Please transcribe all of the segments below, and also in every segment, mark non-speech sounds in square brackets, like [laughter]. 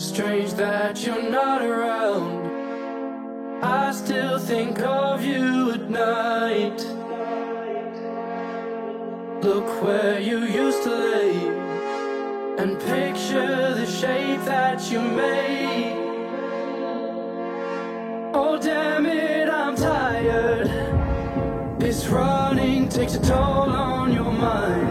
Strange that you're not around. I still think of you at night. Look where you used to lay and picture the shape that you made. Oh, damn it, I'm tired. This running takes a toll on your mind.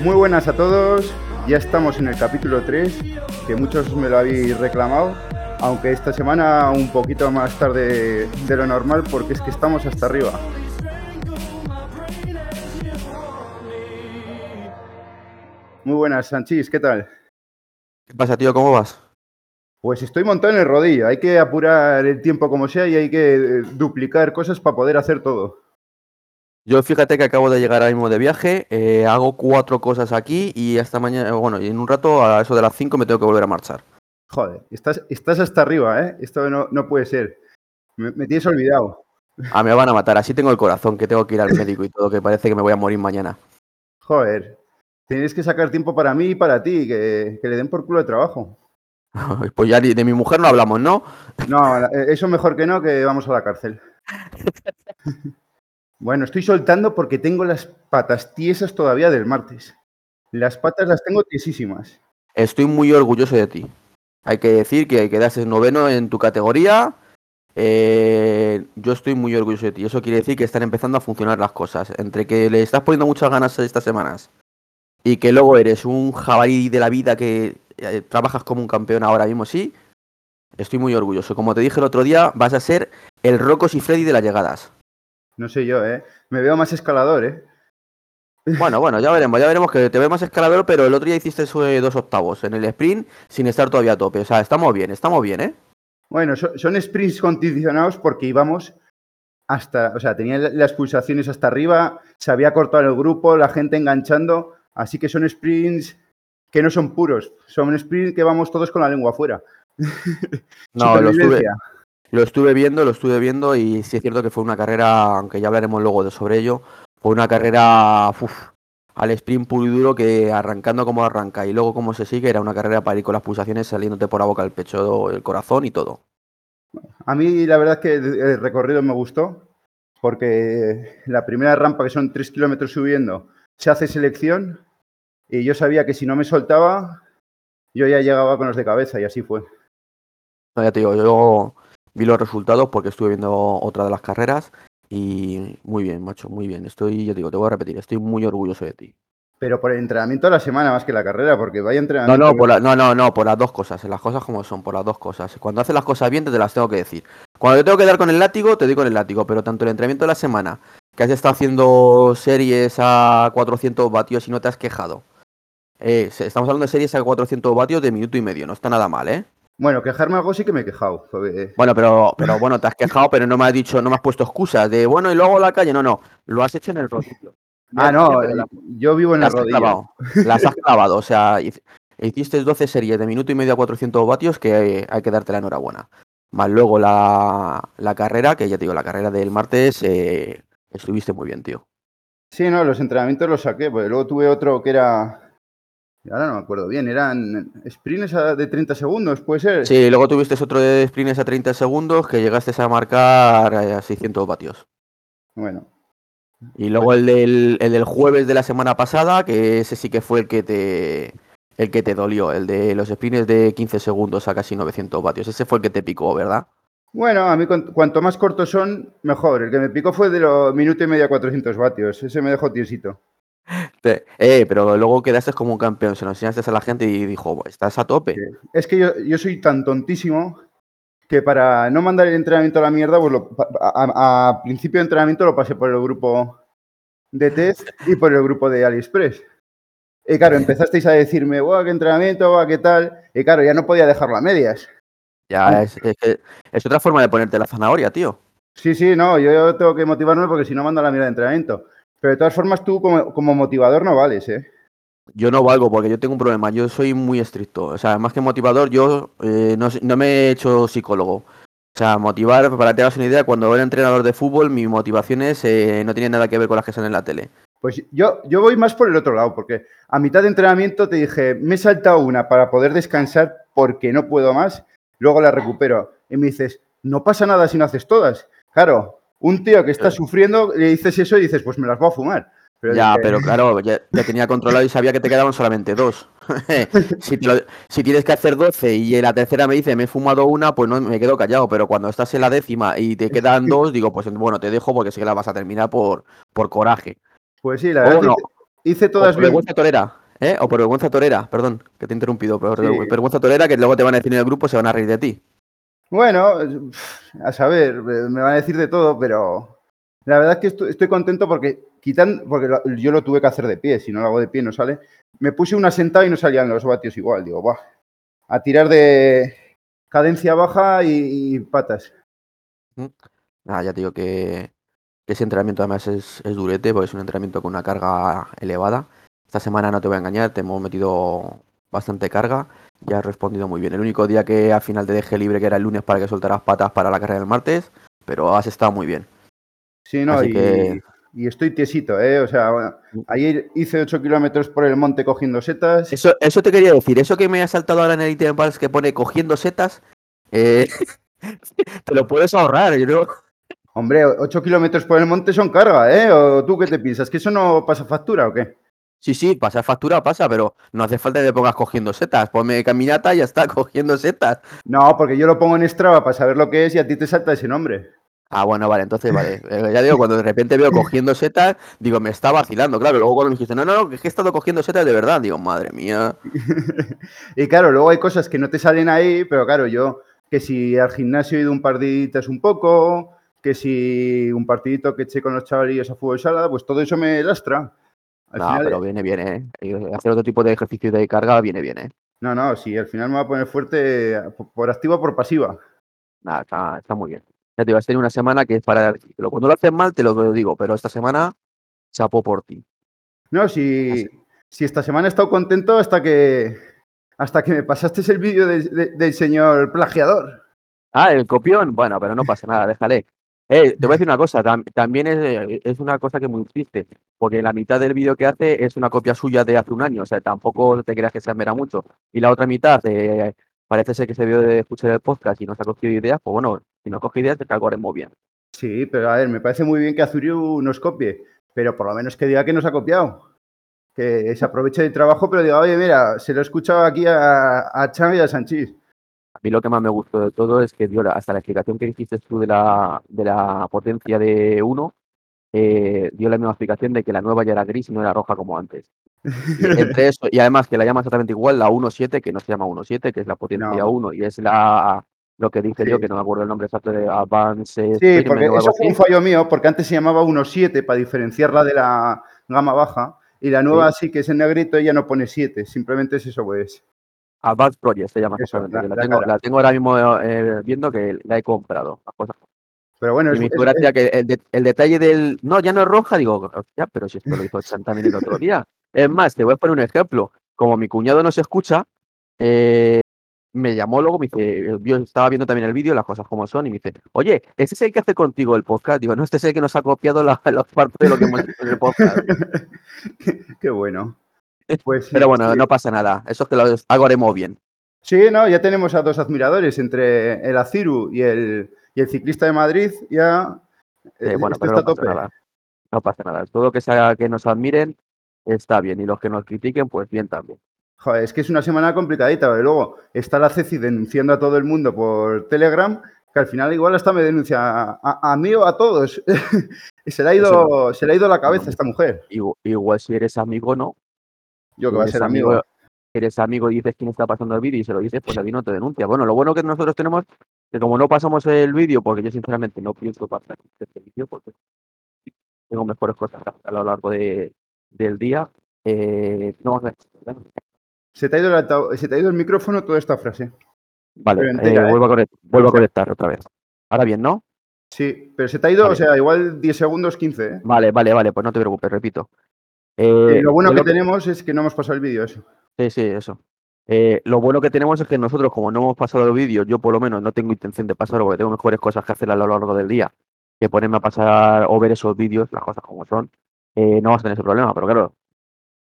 Muy buenas a todos, ya estamos en el capítulo 3, que muchos me lo habéis reclamado, aunque esta semana un poquito más tarde de lo normal porque es que estamos hasta arriba. Muy buenas, Sanchis, ¿qué tal? ¿Qué pasa, tío? ¿Cómo vas? Pues estoy montado en el rodillo, hay que apurar el tiempo como sea y hay que eh, duplicar cosas para poder hacer todo. Yo fíjate que acabo de llegar ahora mismo de viaje, eh, hago cuatro cosas aquí y hasta mañana, bueno, y en un rato a eso de las cinco me tengo que volver a marchar. Joder, estás, estás hasta arriba, ¿eh? Esto no, no puede ser. Me, me tienes olvidado. Ah, me van a matar, así tengo el corazón, que tengo que ir al médico y todo, que parece que me voy a morir mañana. Joder, tienes que sacar tiempo para mí y para ti, que, que le den por culo de trabajo. [laughs] Pues ya de de mi mujer no hablamos, ¿no? No, eh, eso mejor que no, que vamos a la cárcel. [laughs] Bueno, estoy soltando porque tengo las patas tiesas todavía del martes. Las patas las tengo tiesísimas. Estoy muy orgulloso de ti. Hay que decir que quedaste noveno en tu categoría. Eh, yo estoy muy orgulloso de ti. Eso quiere decir que están empezando a funcionar las cosas. Entre que le estás poniendo muchas ganas estas semanas y que luego eres un jabalí de la vida que eh, trabajas como un campeón ahora mismo, sí. Estoy muy orgulloso. Como te dije el otro día, vas a ser el Rocos y Freddy de las llegadas. No sé yo, ¿eh? Me veo más escalador, ¿eh? Bueno, bueno, ya veremos, ya veremos que te veo más escalador, pero el otro día hiciste dos octavos en el sprint sin estar todavía a tope. O sea, estamos bien, estamos bien, ¿eh? Bueno, so- son sprints condicionados porque íbamos hasta, o sea, tenía las pulsaciones hasta arriba, se había cortado el grupo, la gente enganchando, así que son sprints que no son puros, son sprints que vamos todos con la lengua afuera. [laughs] [laughs] No, lo estuve, lo estuve viendo, lo estuve viendo y sí es cierto que fue una carrera, aunque ya hablaremos luego de sobre ello, fue una carrera uf, al sprint puro y duro que arrancando como arranca y luego como se sigue, era una carrera para ir con las pulsaciones saliéndote por la boca, el pecho, el corazón y todo. A mí la verdad es que el recorrido me gustó porque la primera rampa, que son tres kilómetros subiendo, se hace selección y yo sabía que si no me soltaba, yo ya llegaba con los de cabeza y así fue. No, ya te digo, yo vi los resultados porque estuve viendo otra de las carreras y muy bien, macho, muy bien. Estoy, yo te digo, te voy a repetir, estoy muy orgulloso de ti. Pero por el entrenamiento de la semana más que la carrera, porque vaya No, entrenamiento. no, que- por la- no, no, no, por las dos cosas, las cosas como son, por las dos cosas. Cuando haces las cosas bien, te las tengo que decir. Cuando te tengo que dar con el látigo, te doy con el látigo, pero tanto el entrenamiento de la semana, que has estado haciendo series a 400 vatios y no te has quejado. Eh, estamos hablando de series a 400 vatios de minuto y medio, no está nada mal, ¿eh? Bueno, quejarme algo sí que me he quejado. Bueno, pero, pero bueno, te has quejado, pero no me has dicho, no me has puesto excusas de bueno y luego la calle. No, no, lo has hecho en el rodillo. [laughs] Ah, no, yo vivo en la las has rodilla. clavado. [laughs] Las has clavado. O sea, hic- hiciste 12 series de minuto y medio a 400 vatios que hay que darte la enhorabuena. Más luego la, la carrera, que ya te digo, la carrera del martes, eh, estuviste muy bien, tío. Sí, no, los entrenamientos los saqué, porque luego tuve otro que era. Ahora no me acuerdo bien, eran sprints de 30 segundos, puede ser. Sí, luego tuviste otro de sprints a 30 segundos que llegaste a marcar eh, a 600 vatios. Bueno, Y luego el del, el del jueves de la semana pasada, que ese sí que fue el que te el que te dolió, el de los sprints de 15 segundos a casi 900 vatios. Ese fue el que te picó, ¿verdad? bueno, a mí cuan- cuanto más cortos son, mejor. El que me picó fue de los minuto y medio a 400 vatios. Ese me dejó tiesito. Eh, pero luego quedaste como un campeón, se lo enseñaste a la gente y dijo, estás a tope. Es que yo, yo soy tan tontísimo que para no mandar el entrenamiento a la mierda, pues lo- a, a- a principio de entrenamiento lo pasé por el grupo de test [laughs] y por el grupo de AliExpress. Y claro, empezasteis a decirme, guau, qué entrenamiento, guau, qué tal. Y claro, ya no podía dejarlo a medias. Ya es, es que es otra forma de ponerte la zanahoria, tío. Sí, sí, no, yo tengo que motivarme porque si no mando a la mierda de entrenamiento. Pero de todas formas, tú como, como motivador no vales, ¿eh? Yo no valgo porque yo tengo un problema, yo soy muy estricto. O sea, más que motivador, yo eh, no, no me he hecho psicólogo. O sea, motivar, para que te hagas una idea, cuando era entrenador de fútbol, mi motivaciones eh, no tienen nada que ver con las que salen en la tele. Pues yo, yo voy más por el otro lado, porque a mitad de entrenamiento te dije, me he saltado una para poder descansar porque no puedo más, luego la recupero. Y me dices, no pasa nada si no haces todas. Claro, un tío que está sufriendo, le dices eso y dices, pues me las voy a fumar. Pero Ya, dije, pero claro, ya, ya tenía controlado y sabía que te quedaban solamente dos. [laughs] si, te lo- si tienes que hacer 12 y en la tercera me dice me he fumado una, pues no me quedo callado. Pero cuando estás en la décima y te quedan dos, digo, pues bueno, te dejo porque sé que la vas a terminar por, por coraje. Pues sí, la verdad no, hice, todas por bien. vergüenza torera, ¿eh? O por vergüenza torera, perdón, que te he interrumpido, pero Sí. vergüenza torera que luego te van a decir en el grupo se van a reír de ti. Bueno, a saber, me van a decir de todo, pero la verdad es que estoy, contento porque quitan, porque yo lo tuve que hacer de pie, si no lo hago de pie no sale. Me puse una sentada y no salían los vatios igual, digo, buah, a tirar de cadencia baja y, patas. Ah, ya te digo que, que ese entrenamiento además es, es durete, porque es un entrenamiento con una carga elevada. Esta semana no te voy a engañar, te hemos metido bastante carga y has respondido muy bien. El único día que al final te dejé libre, que era el lunes, para que soltaras patas para la carrera del martes, pero has estado muy bien. Sí, no, Así y, que- y estoy tiesito, ¿eh? O sea, bueno, ayer hice 8 kilómetros por el monte cogiendo setas. Eso, eso te quería decir, eso que me ha saltado ahora en el Pals que pone cogiendo setas, eh, [laughs] te lo puedes ahorrar, yo creo. Hombre, 8 kilómetros por el monte son carga, ¿eh? ¿O tú qué te piensas? ¿Que eso no pasa factura o qué? Sí, sí, pasa factura, pasa, pero no hace falta que te pongas cogiendo setas. Ponme caminata y ya está, [laughs] cogiendo setas. No, porque yo lo pongo en Strava para saber lo que es y a ti te salta ese nombre. Ah, bueno, vale, entonces vale. [laughs] Eh, ya digo, cuando de repente veo cogiendo setas, digo, me está vacilando, claro. Luego cuando me dijiste, no, no, no, que es que he estado cogiendo setas de verdad, digo, madre mía. [laughs] Y claro, luego hay cosas que no te salen ahí, pero claro, yo que si al gimnasio he ido un par de días un poco, que si un partidito que eché con los chavalillos a fútbol sala, pues todo eso me lastra. Al No, final- pero viene bien, ¿eh? Hacer otro tipo de ejercicio de carga viene bien, ¿eh? No, no, sí, al final me va a poner fuerte por- activa o por pasiva. Nada, está, está muy bien. Ya te vas a tener una semana que es para... Cuando lo haces mal, te lo digo, pero esta semana, chapo por ti. No, si, si esta semana he estado contento hasta que hasta que me pasaste el vídeo de- de- del señor plagiador. Ah, el copión. Bueno, pero no pasa nada, déjale. Eh, te voy a decir una cosa, tam- también es, eh, es una cosa que es muy triste, porque la mitad del vídeo que hace es una copia suya de hace un año, o sea, tampoco te creas que se admira mucho. Y la otra mitad, eh, parece ser que se vio de escuchar el podcast y no se ha cogido ideas, pues bueno, si no coge ideas, te calcularemos bien. Sí, pero a ver, me parece muy bien que Azuriu nos copie, pero por lo menos que diga que nos ha copiado. Que se aproveche del trabajo, pero diga, oye, mira, se lo he escuchado aquí a, a y a Sanchís. Mí lo que más me gustó de todo es que dio hasta la explicación que hiciste tú de la, de la potencia de 1, dio la misma explicación de que la nueva ya era gris y no era roja como antes. Y entre [laughs] eso, y además que la llama exactamente igual, la 1.7, que no se llama 1.7, que es la potencia No. 1, y es la lo que dije Sí. yo, que no me acuerdo el nombre exacto de Advance Sí, porque eso fue un fallo mío, porque antes se llamaba 1.7 para diferenciarla de la gama baja, y la nueva sí, que es en negrito, ella no pone 7, simplemente es eso, pues. Advanced Project se llama Eso, exactamente. la- La, tengo, la tengo ahora mismo eh, viendo que la he comprado. las cosas. Pero bueno, Y es, es- hizo gracia que el, de- el detalle del. No, ya no es roja, digo, ya, pero si esto lo hizo Chan también el otro día. Es más, te voy a poner un ejemplo. Como mi cuñado no se escucha, eh, me llamó luego, me dice, yo estaba viendo también el vídeo, las cosas como son, y me dice, oye, ¿ese es el que hace contigo el podcast? Digo, no, este es el que nos ha copiado la, [laughs] la parte de lo que hemos hecho en el podcast. [laughs] Qué bueno. Pues Pero bueno, sí. no pasa nada, eso es que lo algo haremos bien. Sí, no, ya tenemos a dos admiradores entre el Aciru y el, y el ciclista de Madrid. Ya Eh, bueno, pero está no pasa tope. nada. No pasa nada. Todo que sea que nos admiren está bien. Y los que nos critiquen, pues bien también. Joder, es que es una semana complicadita, porque luego está la Ceci denunciando a todo el mundo por Telegram, que al final igual hasta me denuncia a, a- a mí o a todos. [laughs] se le ha ido, se le ha ido la cabeza a esta mujer. Igu- Igual si eres amigo, no. Yo que va a ser amigo. Eres amigo y dices quién está pasando el vídeo y se lo dices, pues a ti no te denuncia. Bueno, lo bueno que nosotros tenemos que como no pasamos el vídeo, porque yo sinceramente no pienso pasar este vídeo, porque tengo mejores cosas a lo largo de, del día, eh, no vamos a Se te, ha ido el se te ha ido el micrófono toda esta frase. Vale, eh, ¿eh? vuelvo, a vuelvo conectar otra vez. Ahora bien, ¿no? Sí, pero se te ha ido, Vale. o sea, igual 10 segundos, 15, ¿eh? Vale, vale, vale, pues no te preocupes, repito. Eh, lo bueno que lo que- tenemos es que no hemos pasado el vídeo, eso. Sí, sí, eso. Eh, lo bueno que tenemos es que nosotros, como no hemos pasado el vídeo, yo por lo menos no tengo intención de pasarlo porque tengo mejores cosas que hacer a lo largo del día que ponerme a pasar o ver esos vídeos, las cosas como son. eh, no vas a tener ese problema, pero claro,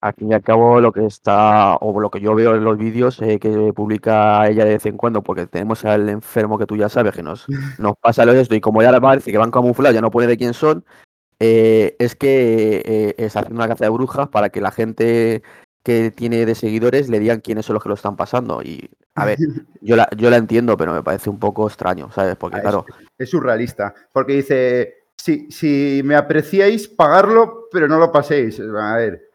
al fin y al cabo lo que está, o lo que yo veo en los vídeos eh, que publica ella de vez en cuando, porque tenemos al enfermo que tú ya sabes que nos, [laughs] nos pasa lo de esto y como ya parece que van camuflados, ya no pone de quién son, eh, es que eh, está haciendo una caza de brujas para que la gente que tiene de seguidores le digan quiénes son los que lo están pasando. Y a ver, [laughs] yo la, yo la entiendo, pero me parece un poco extraño, ¿sabes? Porque Ah, es- claro, Es surrealista, porque dice, si, si me apreciáis, pagarlo, pero no lo paséis. A ver,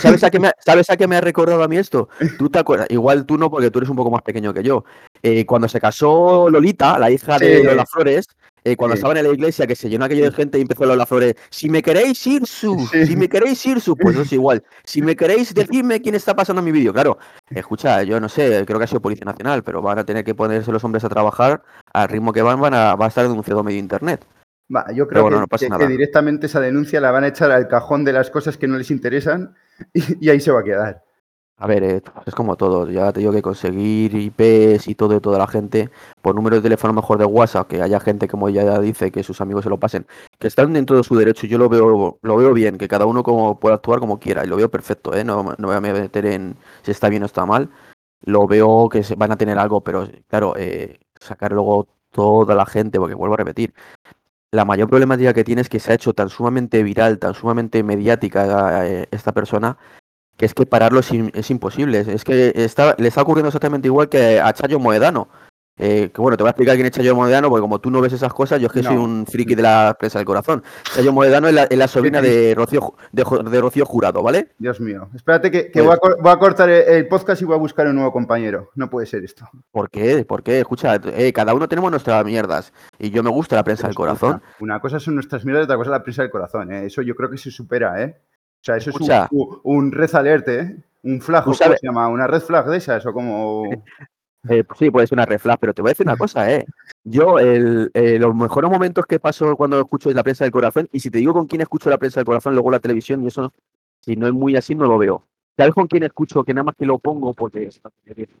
¿Sabes a, qué me, ha- [laughs] ¿Sabes a qué me ha recordado a mí esto? Tú te acuerdas, igual tú no, porque tú eres un poco más pequeño que yo. Eh, cuando se casó Lolita, la hija de Sí. Lola Flores, eh, cuando Sí. estaban en la iglesia, que se llenó aquello de gente y empezó Lola Flores, si me queréis ir su, Sí. si me queréis ir su, pues eso es igual. Si me queréis, decidme quién está pasando mi vídeo. Claro, escucha, yo no sé, creo que ha sido Policía Nacional, pero van a tener que ponerse los hombres a trabajar al ritmo que van, van a, va a estar denunciado medio internet. va, yo creo bueno, que, no directamente esa denuncia la van a echar al cajón de las cosas que no les interesan [laughs] y, y ahí se va a quedar. A ver, eh, es como todo. Ya te digo que conseguir IPs y todo de toda la gente por número de teléfono mejor de WhatsApp, que haya gente como ella dice que sus amigos se lo pasen, que están dentro de su derecho. Yo lo veo, lo veo bien, que cada uno como pueda actuar como quiera y lo veo perfecto. ¿eh? No, no voy a meter en si está bien o está mal. Lo veo que van a tener algo, pero claro, eh, sacar luego toda la gente, porque vuelvo a repetir, la mayor problemática que tiene es que se ha hecho tan sumamente viral, tan sumamente mediática eh, esta persona, que es que pararlo es, im- es imposible. Es- que está, le está ocurriendo exactamente igual que a Chayo Moedano. Eh, que bueno, te voy a explicar quién es Chayo Moedano, porque como tú no ves esas cosas, yo es que soy un friki de la prensa del corazón. Chayo Moedano es la, es la sobrina de Rocío, de, Rocío Jurado, ¿vale? Dios mío. Espérate que, que Pues- voy, a, cor- voy a cortar el, podcast y voy a buscar un nuevo compañero. No puede ser esto. ¿Por qué? ¿Por qué? Escucha, eh, cada uno tenemos nuestras mierdas. Y yo me gusta la prensa del corazón. Una, cosa son nuestras mierdas y otra cosa es la prisa del corazón. ¿eh? Eso yo creo que se supera, ¿eh? O sea, eso Escucha. es un, red alert, ¿eh? Un flag, Tú ¿o ¿cómo se llama? Una red flag de esas, o como... [laughs] Eh, pues sí, puede ser una reflash, pero te voy a decir una cosa, ¿eh? Yo, el, eh, los mejores momentos que paso cuando escucho la prensa del corazón, y si te digo con quién escucho la prensa del corazón, luego la televisión, y eso, si no es muy así, no lo veo. ¿Sabes con quién escucho? Que nada más que lo pongo porque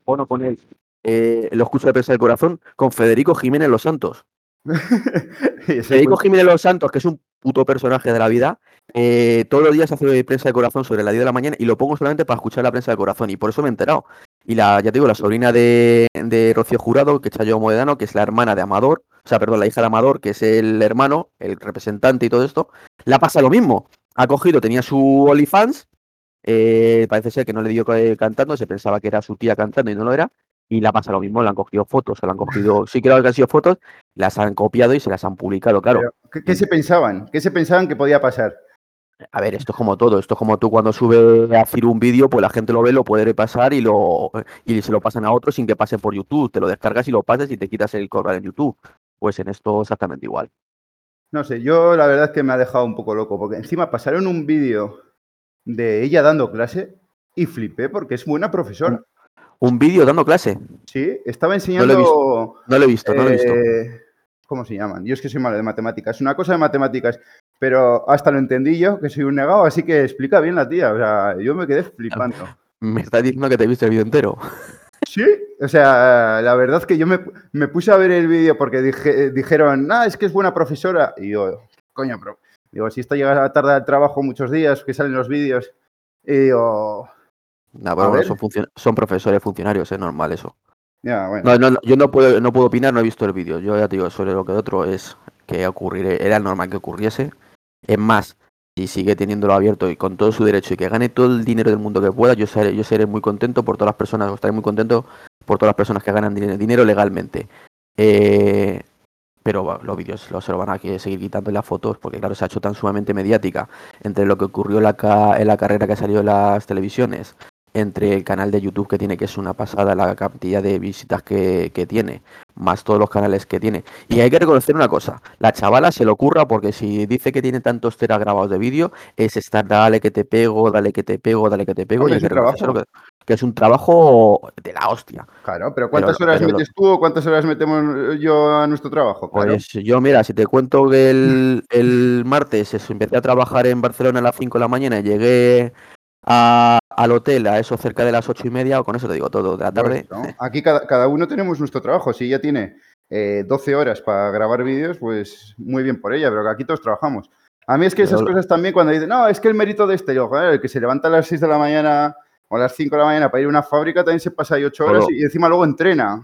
pongo con él, eh, lo escucho la prensa del corazón, con Federico Jiménez Los Santos. [laughs] Federico Jiménez Los Santos, que es un puto personaje de la vida, eh, todos los días hace prensa de corazón sobre la 10 de la mañana y lo pongo solamente para escuchar la prensa de corazón y por eso me he enterado. Y la, ya te digo, la sobrina de, de Rocío Jurado, que es Chayo Moedano, que es la hermana de Amador, o sea, perdón, la hija de Amador, que es el hermano, el representante y todo esto, la pasa lo mismo. Ha cogido, tenía su OnlyFans, eh, parece ser que no le dio eh, cantando, se pensaba que era su tía cantando y no lo era, y la pasa lo mismo, le han cogido fotos, se la han cogido, [laughs] sí creo que han sido fotos, las han copiado y se las han publicado, claro. Pero, ¿qué, qué se pensaban? ¿Qué se pensaban que podía pasar? A ver, esto es como todo, esto es como tú cuando sube a hacer un vídeo, pues la gente lo ve, lo puede pasar y lo y se lo pasan a otros sin que pase por YouTube, te lo descargas y lo pases y te quitas el cobrar en YouTube. Pues en esto exactamente igual. No sé, yo la verdad es que me ha dejado un poco loco, porque encima pasaron un vídeo de ella dando clase y flipé porque es buena profesora. Un vídeo dando clase. Sí, estaba lo he enseñando... No lo he visto, no lo he visto. eh, ¿Cómo se llaman? Yo es que soy malo de matemáticas. Una cosa de matemáticas, pero hasta lo entendí yo, que soy un negado, así que explica bien la tía. O sea, yo me quedé flipando. [laughs] Me estás diciendo que te viste el vídeo entero. [laughs] Sí, o sea, la verdad que yo me, me puse a ver el vídeo porque dije- dijeron, ah, es que es buena profesora. Y yo, coño, pero digo, si esta llega tarde al trabajo muchos días, que salen los vídeos. Y digo, No, A pero bueno, son, son profesores funcionarios, es normal eso. ya, bueno. No, no, no, yo no puedo, no puedo opinar, no he visto el vídeo. Yo ya te digo, sobre lo que otro es que ocurriera, era normal que ocurriese. Es más, si sigue teniéndolo abierto y con todo su derecho y que gane todo el dinero del mundo que pueda, yo seré, yo seré muy contento por todas las personas, estaré muy contento por todas las personas que ganan dinero, legalmente. Eh, pero los vídeos lo- se lo van a seguir quitando las fotos porque claro, se ha hecho tan sumamente mediática entre lo que ocurrió en la, ca- en la carrera que salió en las televisiones, entre el canal de YouTube que tiene, que es una pasada la cantidad de visitas que, que tiene, más todos los canales que tiene. Y hay que reconocer una cosa, la chavala se le ocurra porque si dice que tiene tantos teras grabados de vídeo, es estar dale que te pego, dale que te pego, dale que te pego, y hay que reconocer que... que es un trabajo de la hostia. Claro, pero ¿cuántas Pero- horas pero lo- metes tú o cuántas horas metemos yo a nuestro trabajo? Claro. Pues yo, mira, si te cuento que el, el martes eso, empecé a trabajar en Barcelona a las 5 de la mañana y llegué a- al hotel a eso cerca de las ocho y media, o con eso te digo todo, de la tarde. Pues, ¿no? Aquí cada, cada uno tenemos nuestro trabajo. Si ella tiene eh, 12 horas para grabar vídeos, pues muy bien por ella, pero aquí todos trabajamos. A mí es que esas Pero- cosas también cuando dicen, no, es que el mérito de este, yo, joder, el que se levanta a las 6 de la mañana o a las 5 de la mañana para ir a una fábrica también se pasa ahí 8 horas Pero- y encima luego entrena.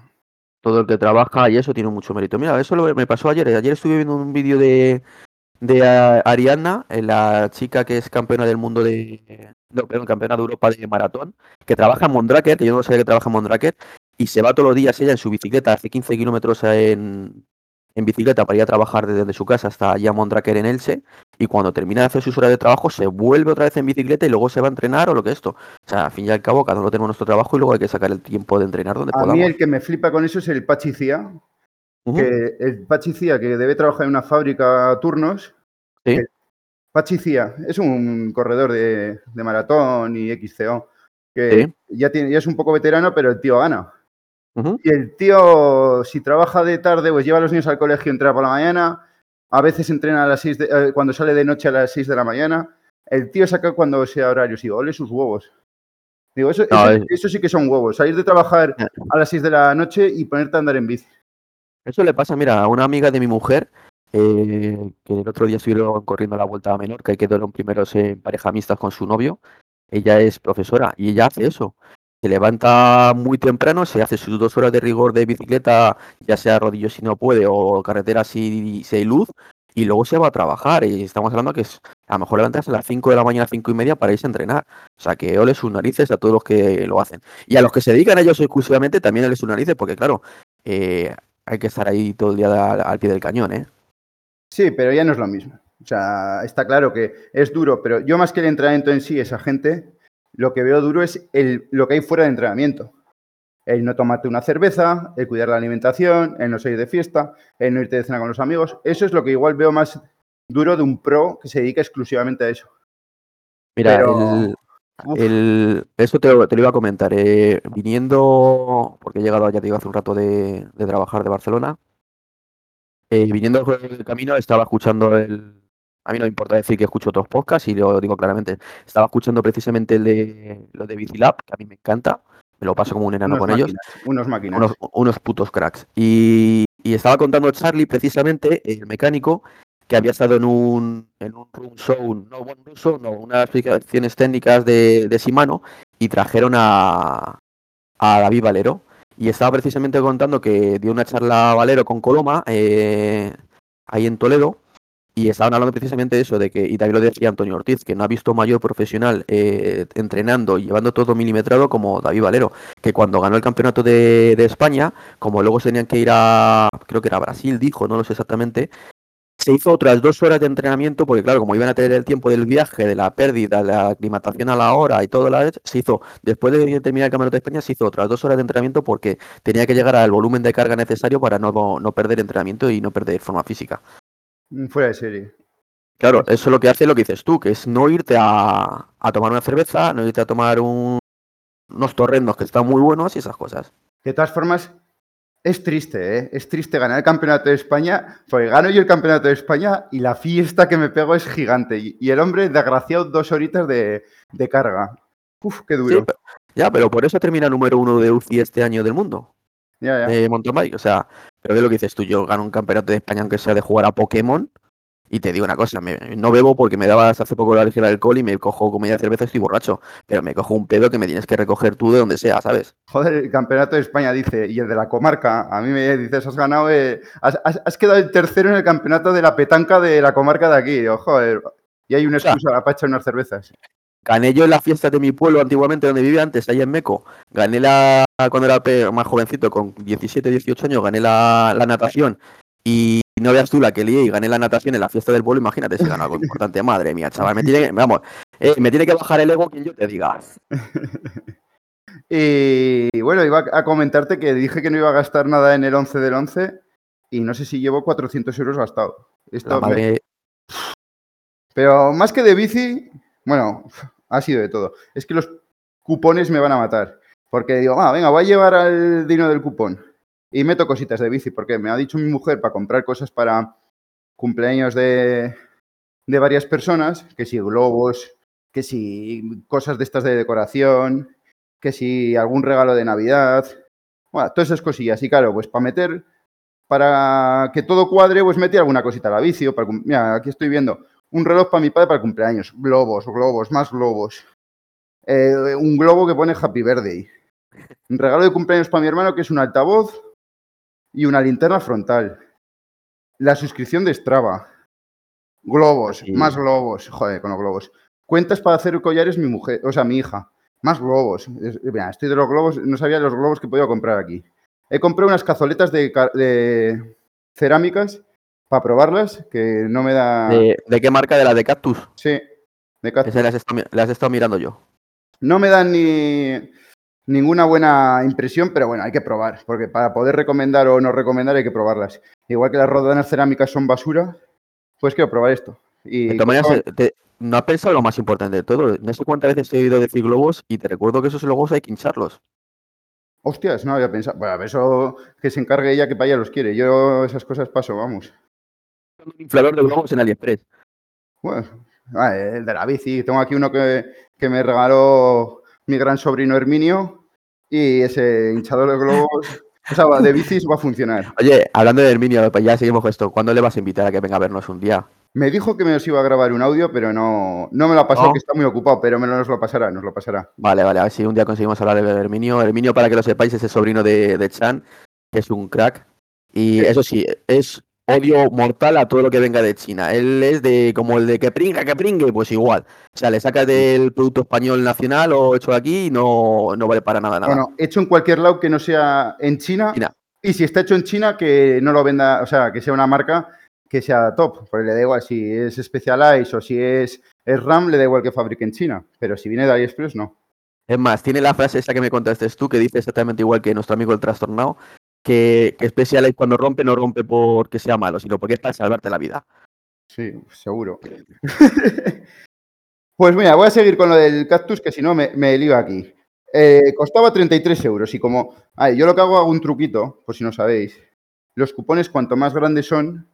todo el que trabaja y eso tiene mucho mérito. Mira, eso lo- me pasó ayer. Ayer estuve viendo un vídeo de, de ah, Ariadna, eh, la chica que es campeona del mundo de. No, perdón, campeona de Europa de maratón, que trabaja en Mondraker, que yo no sabía que trabaja en Mondraker, y se va todos los días ella en su bicicleta, hace 15 kilómetros en, en bicicleta para ir a trabajar desde su casa hasta allá a Mondraker en Elche, y cuando termina de hacer sus horas de trabajo se vuelve otra vez en bicicleta y luego se va a entrenar o lo que es esto. O sea, al fin y al cabo, cada uno tenemos nuestro trabajo y luego hay que sacar el tiempo de entrenar donde A podamos. mí el que me flipa con eso es el Pachi Que el Pachi Cía que debe trabajar en una fábrica a turnos. Sí. El Pachi Cía es un corredor de, de maratón y XCO, que Sí. ya, tiene, ya es un poco veterano, pero el tío gana. Y el tío, si trabaja de tarde, pues lleva a los niños al colegio, entra por la mañana, a veces entrena a las seis de- eh, cuando sale de noche a las 6 de la mañana. El tío saca cuando sea horario, y ole sus huevos. Digo, eso, No, eso- es- eso sí que son huevos, salir de trabajar a las 6 de la noche y ponerte a andar en bici. Eso le pasa, mira, a una amiga de mi mujer, eh, que el otro día estuvieron corriendo la vuelta a Menorca y quedaron primeros en pareja mixtas con su novio. Ella es profesora y ella hace eso. Se levanta muy temprano, se hace sus dos horas de rigor de bicicleta, ya sea rodillo si no puede o carretera si, si hay luz, y luego se va a trabajar. Y estamos hablando que es a lo mejor levantarse a las 5 de la mañana, 5 y media para irse a entrenar. O sea, que ole sus narices a todos los que lo hacen. Y a los que se dedican a ellos exclusivamente también ole sus narices, porque claro, eh, hay que estar ahí todo el día al, al pie del cañón, ¿eh? Sí, pero ya no es lo mismo. O sea, está claro que es duro, pero yo más que el entrenamiento en sí, esa gente, lo que veo duro es el, lo que hay fuera de entrenamiento. El no tomarte una cerveza, el cuidar la alimentación, el no salir de fiesta, el no irte de cena con los amigos. Eso es lo que igual veo más duro de un pro que se dedica exclusivamente a eso. Mira, Pero- el, el- eso te, lo- te lo iba a comentar. eh, viniendo, porque he llegado, ya te digo, hace un rato de, de trabajar de Barcelona. eh, viniendo del camino, estaba escuchando el. A mí no me importa decir que escucho otros podcasts y lo digo claramente. Estaba escuchando precisamente el de, lo de Bicilab, que a mí me encanta. Me lo paso como un enano unos con ellos. unos máquinas. unos, unos putos cracks. Y, y estaba contando Charlie, precisamente, el mecánico, que había estado en un, en un room show, no un room show, no, unas explicaciones técnicas de, de Shimano, y trajeron a, a David Valero. Y estaba precisamente contando que dio una charla Valero con Coloma, eh, ahí en Toledo, y estaban hablando precisamente de eso, de que, y también lo decía Antonio Ortiz, que no ha visto mayor profesional eh, entrenando y llevando todo milimetrado como David Valero que cuando ganó el campeonato de, de España, como luego se tenían que ir a, creo que era Brasil, dijo, no lo sé exactamente, se hizo otras dos horas de entrenamiento, porque claro, como iban a tener el tiempo del viaje, de la pérdida, de la aclimatación a la hora y todo, la, se hizo, después de terminar el campeonato de España, se hizo otras dos horas de entrenamiento porque tenía que llegar al volumen de carga necesario para no, no perder entrenamiento y no perder forma física. Mm, Fuera de serie. Claro, eso es lo que hace lo que dices tú, que es no irte a, a tomar una cerveza, no irte a tomar un- unos torrendos que están muy buenos y esas cosas. De todas formas, es triste, ¿eh? Es triste ganar el campeonato de España, porque gano yo el campeonato de España y la fiesta que me pego es gigante. Y, y el hombre, desgraciado, dos horitas de, de carga. Uf, qué Sí, duro. pe- ya, pero por eso termina número uno de UCI este año del mundo, Ya, ya. de mountain bike. O sea, pero ve lo que dices tú, yo gano un campeonato de España aunque sea de jugar a Pokémon. Y te digo una cosa, me- no bebo porque me dabas hace poco la alergia al alcohol y me cojo como media cerveza y estoy borracho. Pero me cojo un pedo que me tienes que recoger tú de donde sea, ¿sabes? Joder, el campeonato de España dice, y el de la comarca, a mí me dices, has ganado, eh, has, has- quedado el tercero en el campeonato de la petanca de la comarca de aquí. Digo, joder, y hay una excusa para echar unas cervezas. Gané yo en las fiestas de mi pueblo antiguamente donde vivía antes, ahí en Meco. Gané la, cuando era más jovencito, con 17, 18 años, gané la, la natación. Y no veas tú la que lié y gané la natación en la fiesta del pueblo, imagínate si gano algo importante. Madre mía, chaval, me tiene que, vamos, eh, me tiene que bajar el ego quien yo te diga. [laughs] Y bueno, iba a comentarte que dije que no iba a gastar nada en el 11 del 11 y no sé si llevo 400 euros gastado. Esto La me- madre, Pero más que de bici, bueno, ha sido de todo. Es que los cupones me van a matar. Porque digo, ah, venga, voy a llevar al dinero del cupón. Y meto cositas de bici, porque me ha dicho mi mujer para comprar cosas para cumpleaños de, de varias personas, que si globos, que si cosas de estas de decoración, que si algún regalo de Navidad, bueno, todas esas cosillas. Y claro, pues para meter, para que todo cuadre, pues metí alguna cosita a la bici. o para mira, aquí estoy viendo un reloj para mi padre para cumpleaños. Globos, globos, más globos. Eh, un globo que pone Happy Birthday. Un regalo de cumpleaños para mi hermano que es un altavoz y una linterna frontal. La suscripción de Strava. Globos, Sí. más globos. Joder, con los globos. Cuentas para hacer collares mi mujer, o sea, mi hija. Más globos. Mira, estoy de los globos, no sabía los globos que podía comprar aquí. He comprado unas cazoletas de, ca- de cerámicas para probarlas, que no me da... ¿De, de qué marca? De la de Cactus. Sí, de ca- Esa las he estado, mi- las he estado mirando yo. No me dan ni ninguna buena impresión, pero bueno, hay que probar, porque para poder recomendar o no recomendar hay que probarlas. Igual que las rodanas cerámicas son basura, pues quiero probar esto. Y De todas maneras, eh, te- no has pensado lo más importante de todo. No sé cuántas veces te he oído decir globos y te recuerdo que esos globos hay que hincharlos. Hostias, no había pensado. Bueno, eso que se encargue ella, que para ella los quiere. Yo esas cosas paso, vamos. Un inflador de globos en AliExpress. Bueno, el de la bici. Tengo aquí uno que, que me regaló mi gran sobrino Herminio y ese hinchador de globos, o sea, de bicis va a funcionar. Oye, hablando de Herminio, pues ya seguimos con esto. ¿Cuándo le vas a invitar a que venga a vernos un día? Me dijo que me os iba a grabar un audio, pero no, no me lo ha pasado, No. que está muy ocupado, pero me nos lo pasará, nos lo pasará. Vale, vale, a ver si un día conseguimos hablar de Herminio. Herminio, para que lo sepáis, es el sobrino de, de Chan, que es un crack. Y Sí. eso sí, es odio mortal a todo lo que venga de China. Él es de como el de que pringa, que pringue, pues igual. O sea, le sacas del producto español nacional o hecho aquí y no, no vale para nada, nada. Bueno, hecho en cualquier lado que no sea en China, China. y si está hecho en China, que no lo venda, o sea, que sea una marca que sea top, porque le da igual si es Specialized o si es, es RAM, le da igual que fabrique en China, pero si viene de AliExpress, no. Es más, tiene la frase esa que me contaste tú, que dice exactamente igual que nuestro amigo el trastornado, que, que Specialized cuando rompe no rompe porque sea malo, sino porque es para salvarte la vida. Sí, seguro. [laughs] pues mira, voy a seguir con lo del cactus, que si no me, me lío aquí. Eh, costaba 33 euros y como... ay, yo lo que hago, hago un truquito, por si no sabéis. Los cupones, cuanto más grandes son,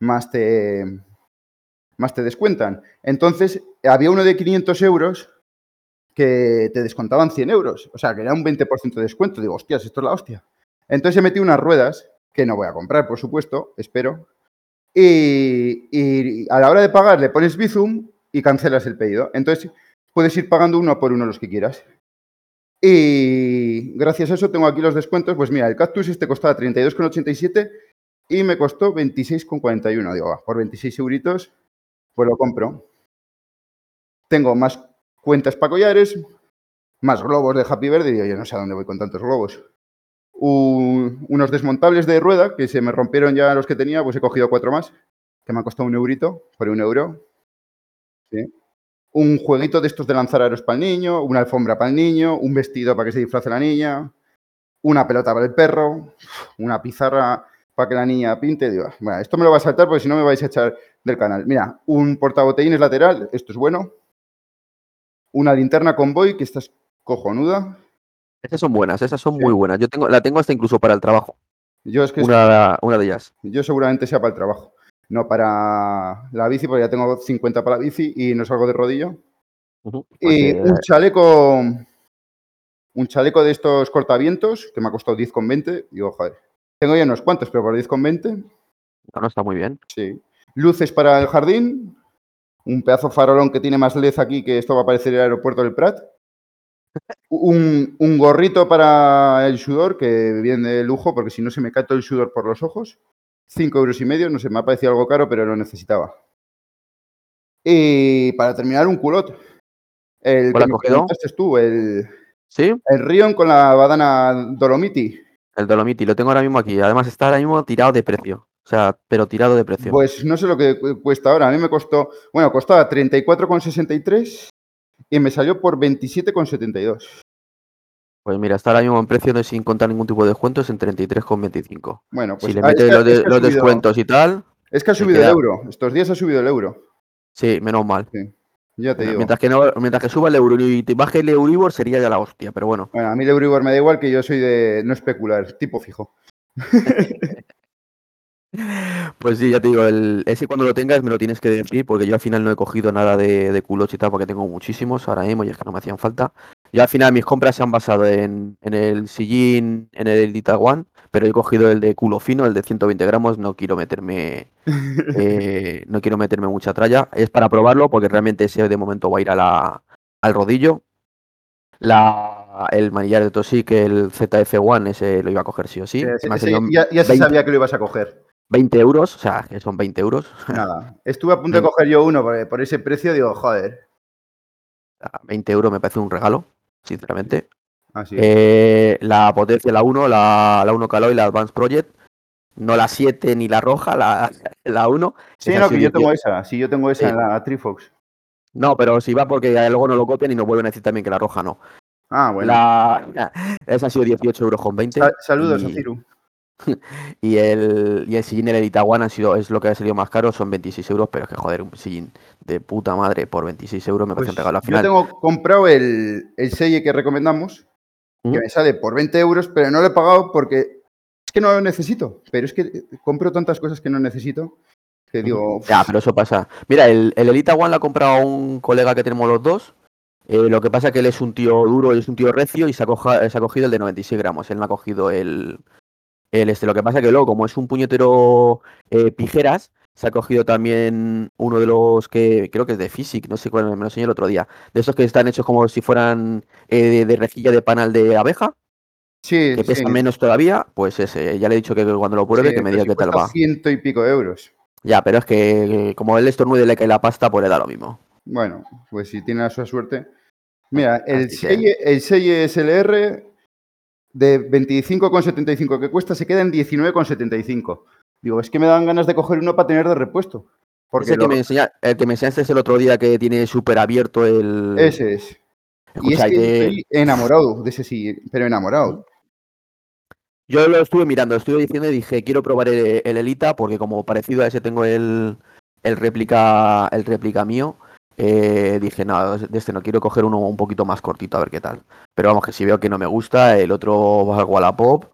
más te, más te descuentan. Entonces, había uno de 500 euros que te descontaban 100 euros. O sea, que era un 20% de descuento. Digo, hostias, esto es la hostia. Entonces he metido unas ruedas, que no voy a comprar, por supuesto, espero. Y, a la hora de pagar le pones Bizum y cancelas el pedido. Entonces puedes ir pagando uno por uno los que quieras. Y gracias a eso tengo aquí los descuentos. Pues mira, el cactus este costaba 32,87 y me costó 26,41. Digo, "Ah, por 26 euritos, pues lo compro. Tengo más cuentas para collares, más globos de Happy Verde. Digo, yo no sé a dónde voy con tantos globos. Un- unos desmontables de rueda que se me rompieron ya los que tenía, pues he cogido cuatro más, que me han costado un eurito, por un euro. Un jueguito de estos de lanzar aros para el niño, una alfombra para el niño, un vestido para que se disfrace la niña, una pelota para el perro, una pizarra para que la niña pinte. Digo, bueno, esto me lo va a saltar porque si no me vais a echar del canal. Mira, un portabotellines lateral, esto es bueno. Una linterna convoy, que esta es cojonuda. Esas son buenas, esas son Sí. muy buenas. Yo tengo, la tengo hasta incluso para el trabajo. Yo es que es- Una, de ellas. Yo seguramente sea para el trabajo, no para la bici, porque ya tengo 50 para la bici y no salgo de rodillo. Y Porque, un chaleco, un chaleco de estos cortavientos, que me ha costado 10,20. Digo, joder, tengo ya unos cuantos, pero por 10,20, no, no está muy bien. sí. Luces para el jardín, un pedazo farolón que tiene más led aquí, que esto va a parecer el aeropuerto del Prat. Un, un gorrito para el sudor, que viene de lujo, porque si no se me cae todo el sudor por los ojos. 5 euros y medio, no sé, me ha parecido algo caro, pero lo necesitaba. Y para terminar, un culot. El ¿Cuál que me cogido? tú, el, ¿Sí? el Rion con la badana Dolomiti. El Dolomiti, lo tengo ahora mismo aquí. Además está ahora mismo tirado de precio. O sea, pero tirado de precio. Pues no sé lo que cu- cuesta ahora. A mí me costó, bueno, costaba 34,63 y me salió por 27,72. Pues mira, está ahora mismo en precio de sin contar ningún tipo de descuentos en 33,25. Bueno, pues si le ah, es metes los, de- descuentos y tal, Es que ha subido el euro. Estos días ha subido el euro. sí, menos mal. Ya te digo. Mientras que, no, mientras que suba el euro y te baje el Euribor sería ya la hostia, pero bueno. Bueno, a mí el Euribor me da igual que yo soy de no especular, tipo fijo. [laughs] Pues sí, ya te digo, el, ese cuando lo tengas me lo tienes que decir porque yo al final no he cogido nada de, de y tal porque tengo muchísimos ahora mismo y es que no me hacían falta. Yo al final mis compras se han basado en, en el sillín, en el Elite One, pero he cogido el de culo fino, el de 120 gramos, no quiero meterme [laughs] eh, no quiero meterme mucha tralla, es para probarlo porque realmente ese de momento va a ir a la, al rodillo. La, el manillar de Tossic, el ZF1, ese lo iba a coger sí o sí. Ese- salido ya ya se 20 sabía que lo ibas a coger. 20 euros, o sea, que son 20 euros. Nada. Estuve a punto de coger yo uno por, por ese precio, digo, joder. A 20 euros me parece un regalo, sinceramente. Así. Eh, la potencia, la 1, la, la 1 Caloi, la Advanced Project. No la 7 ni la roja, la, [laughs] la 1. sí, no, que yo tengo 18. esa. Sí, yo tengo esa Sí. en la Trifox. No, pero si va porque luego no lo copian y nos vuelven a decir también que la roja no. Ah, bueno. La, [laughs] esa ha sido 18 euros con 20. Sa- saludos a y, Ciru. [laughs] y el, y el sillín, el Elite One, ha sido, es lo que ha salido más caro, son 26 euros, pero es que joder, un sillín de puta madre por 26 euros me parece Pues un regalo al yo final. tengo comprado el, el Selle que recomendamos, que Ujú. me sale por 20 euros, pero no lo he pagado porque es que no lo necesito. Pero es que eh, compro tantas cosas que no necesito que digo, Ya, pero eso pasa. Mira, el, el Elite One lo ha comprado un colega que tenemos los dos. Eh, lo que pasa es que él es un tío duro y es un tío recio y se ha, coja- se ha cogido el de 96 gramos. Él no ha cogido el, el este. Lo que pasa es que luego, como es un puñetero eh, pijeras, se ha cogido también uno de los que creo que es de Physic, no sé cuál, me lo enseñó el otro día. De esos que están hechos como si fueran eh, de, de rejilla de panal de abeja, sí, que sí, pesan menos todavía. Pues ese, ya le he dicho que cuando lo pruebe sí, que me diga qué tal va. ciento y pico euros. Ya, pero es que como él estornude y le cae la pasta, pues le da lo mismo. Bueno, pues si tiene esa suerte. Mira, el el Selle SLR de 25,75 que cuesta se queda en 19,75. Digo, es que me dan ganas de coger uno para tener de repuesto. Porque Ese que lo- me enseña, el que me enseñaste el otro día que tiene súper abierto el. ese es. Y es que que estoy enamorado de ese sí, pero enamorado. yo lo estuve mirando, lo estuve diciendo y dije, quiero probar el, el Elita, porque como parecido a ese tengo el, el réplica, el réplica mío. Eh, dije, no, de este no quiero coger uno un poquito más cortito a ver qué tal. Pero vamos, que si veo que no me gusta, el otro va al Wallapop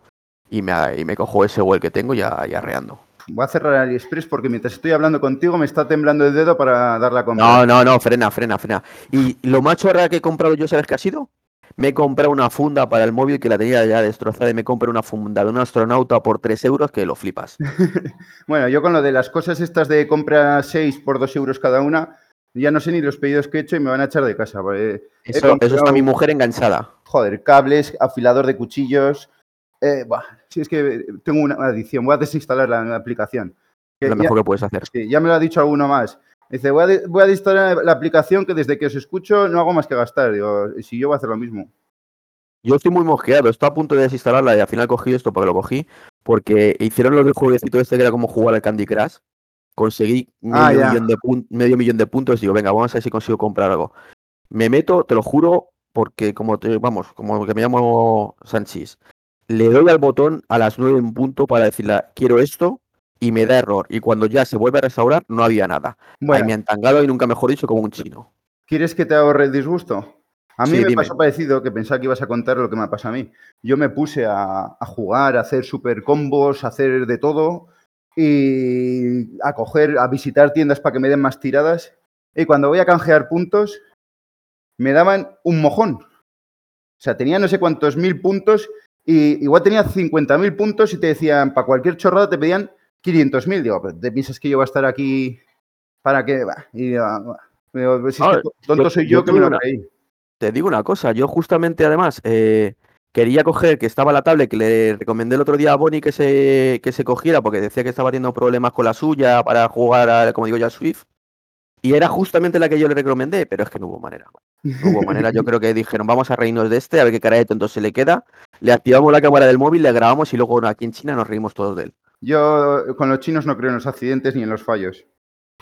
y me, y me cojo ese o el que tengo ya, ya reando. Voy a cerrar AliExpress porque mientras estoy hablando contigo me está temblando el dedo para dar la compra. No, no, no, frena, frena, frena. Y lo más chorra que he comprado yo, ¿sabes qué ha sido? Me he comprado una funda para el móvil que la tenía ya destrozada y me compré una funda de un astronauta por 3 euros que lo flipas. [laughs] Bueno, yo con lo de las cosas estas de compra 6 por 2 euros cada una, ya no sé ni los pedidos que he hecho y me van a echar de casa. Eso, eso está mi mujer enganchada. Joder, cables, afilador de cuchillos. Eh, si es que tengo una adicción, voy a desinstalar la, la aplicación. Que Es lo ya, mejor que puedes hacer. sí, ya me lo ha dicho alguno más. Dice, voy a, voy a desinstalar la aplicación que desde que os escucho no hago más que gastar. Digo, si yo voy a hacer lo mismo. Yo estoy muy mosqueado, estoy a punto de desinstalarla y al final cogí esto porque lo cogí. Porque hicieron lo del jueguecito este que era como jugar al Candy Crush. Conseguí Ah, medio, millón de pun- medio millón de puntos. Digo, venga, vamos a ver si consigo comprar algo. Me meto, te lo juro, porque como te, vamos, como que me llamo Sanchis, le doy al botón a las 9 en punto para decirle, quiero esto, y me da error. Y cuando ya se vuelve a restaurar, no había nada. Ahí Bueno, me han tangado y nunca mejor dicho como un chino. ¿quieres que te ahorre el disgusto? A mí Sí, me dime. pasó parecido, que pensaba que ibas a contar lo que me pasa a mí. Yo me puse a, a jugar, a hacer super combos, a hacer de todo y a coger, a visitar tiendas para que me den más tiradas. Y cuando voy a canjear puntos, me daban un mojón. O sea, tenía no sé cuántos mil puntos y igual tenía 50.000 puntos y te decían, para cualquier chorrada te pedían 500.000. Digo, ¿pero ¿te piensas que yo voy a estar aquí para qué? Va. Y ah. Digo, si es que Ah, to- tonto yo- soy yo yo que me lo una- creí. Te digo una cosa, yo justamente además eh, quería coger que estaba la tablet que le recomendé el otro día a Bonnie que se, que se cogiera porque decía que estaba teniendo problemas con la suya para jugar, a, como digo yo, a Swift. Y era justamente la que yo le recomendé, pero es que no hubo manera. No hubo manera, yo creo que dijeron, vamos a reírnos de este, a ver qué cara de tonto se le queda. Le activamos la cámara del móvil, le grabamos y luego aquí en China nos reímos todos de él. Yo con los chinos no creo en los accidentes ni en los fallos.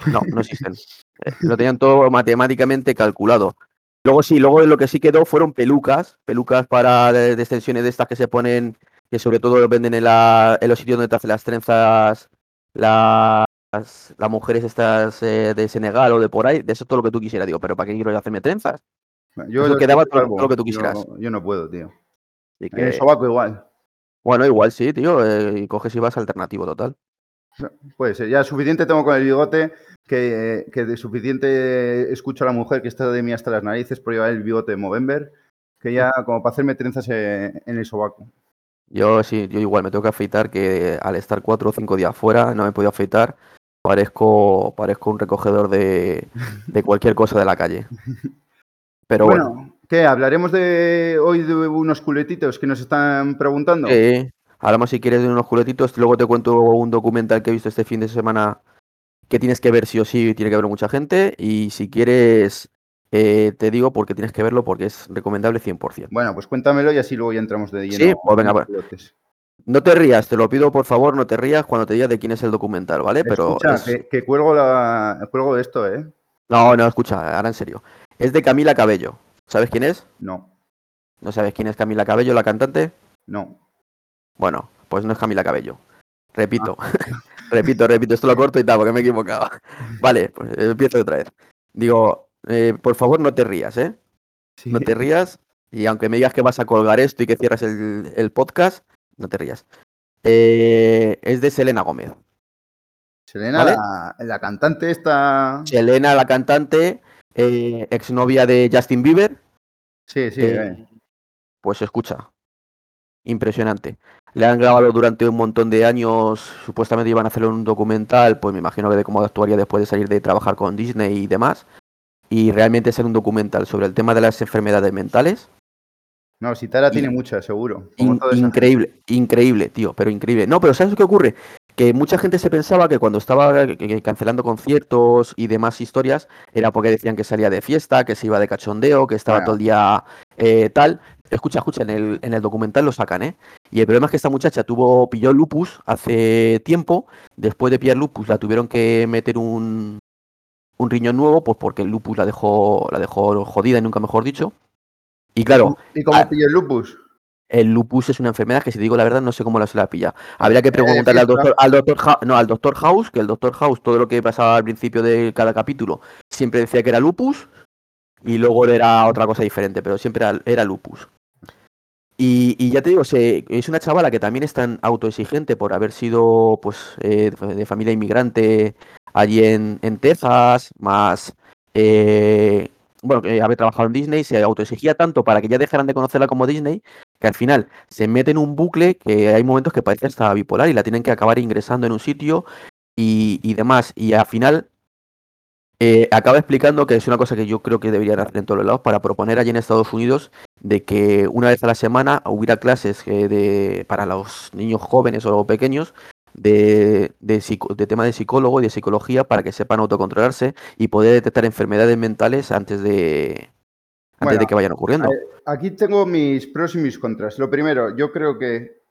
No, no existen. Eh, Lo tenían todo matemáticamente calculado. Luego sí, luego lo que sí quedó fueron pelucas, pelucas para de, de extensiones de estas que se ponen, que sobre todo venden en, la, en los sitios donde te hacen las trenzas, la, las, las mujeres estas eh, de Senegal o de por ahí, de eso es todo lo que tú quisieras, digo, pero ¿para qué quiero yo hacerme trenzas? Yo Eso lo quedaba todo- lo que tú quisieras. Yo, no puedo, tío. Así En el que, sobaco igual. bueno, igual sí, tío, eh, y coges y vas alternativo total. Puede ser. Ya suficiente tengo con el bigote que, que de suficiente escucho a la mujer que está de mí hasta las narices por llevar el bigote de Movember, que ya como para hacerme trenzas eh, en el sobaco. Yo sí, yo igual me tengo que afeitar, que al estar cuatro o cinco días fuera no me he podido afeitar, parezco, parezco un recogedor de, de [laughs] cualquier cosa de la calle. Pero bueno, bueno, ¿qué? ¿Hablaremos de hoy de unos culetitos que nos están preguntando? sí, hablamos si quieres de unos culetitos, luego te cuento un documental que he visto este fin de semana que tienes que ver sí o sí, tiene que ver mucha gente, y si quieres, eh, te digo porque tienes que verlo porque es recomendable 100%. Bueno, pues cuéntamelo y así luego ya entramos de lleno. Sí, pues venga, culotes. No te rías, te lo pido por favor, no te rías cuando te diga de quién es el documental, ¿vale? Pero Escucha, es- que, que cuelgo, la, cuelgo esto, ¿eh? No, no, escucha, ahora en serio. Es de Camila Cabello. ¿Sabes quién es? No, ¿No sabes quién es Camila Cabello, la cantante? no. Bueno, pues no es Camila Cabello. Repito, Ah. [laughs] repito, repito, esto lo corto y tal, porque me he equivocado. Vale, pues empiezo otra vez. Digo, eh, por favor no te rías, ¿eh? Sí. No te rías. Y aunque me digas que vas a colgar esto y que cierras el, el podcast, no te rías. Eh, es de Selena Gómez. Selena, ¿Vale? la, la cantante esta... Selena, la cantante, eh, exnovia de Justin Bieber. Sí, sí. Eh. Pues escucha, impresionante. Le han grabado durante un montón de años, supuestamente iban a hacerle un documental, pues me imagino que de cómo actuaría después de salir de trabajar con Disney y demás. Y realmente ser un documental sobre el tema de las enfermedades mentales. No, si Tara in- tiene muchas, seguro. In- increíble, increíble, tío, pero increíble. No, pero ¿sabes qué ocurre? Que mucha gente se pensaba que cuando estaba eh, cancelando conciertos y demás historias, era porque decían que salía de fiesta, que se iba de cachondeo, que estaba Bueno. todo el día eh, tal. Escucha, escucha, en el, en el documental lo sacan, ¿eh? Y el problema es que esta muchacha tuvo, pilló lupus hace tiempo. Después de pillar lupus, la tuvieron que meter un, un riñón nuevo, pues porque el lupus la dejó, la dejó jodida y nunca mejor dicho. Y claro, ¿Y cómo ah, pilló el lupus? el lupus es una enfermedad que, si te digo la verdad, no sé cómo la se la pilla. Habría que Eh, preguntarle al doctor, al doctor, Ha- no, al doctor House, que el doctor House, todo lo que pasaba al principio de cada capítulo, siempre decía que era lupus y luego era otra cosa diferente, pero siempre era, era lupus. Y, y ya te digo, se- es una chavala que también es tan autoexigente por haber sido pues eh, de familia inmigrante allí en, en Texas, más eh, bueno, que haber trabajado en Disney, se autoexigía tanto para que ya dejaran de conocerla como Disney, que al final se mete en un bucle que hay momentos que parece hasta bipolar y la tienen que acabar ingresando en un sitio y, y demás. Y al final eh, acaba explicando que es una cosa que yo creo que deberían hacer en todos los lados para proponer allí en Estados Unidos de que una vez a la semana hubiera clases eh, de, para los niños jóvenes o pequeños de, de, de tema de psicólogo y de psicología para que sepan autocontrolarse y poder detectar enfermedades mentales antes de antes Bueno, de que vayan ocurriendo. Aquí tengo mis pros y mis contras. Lo primero, yo creo que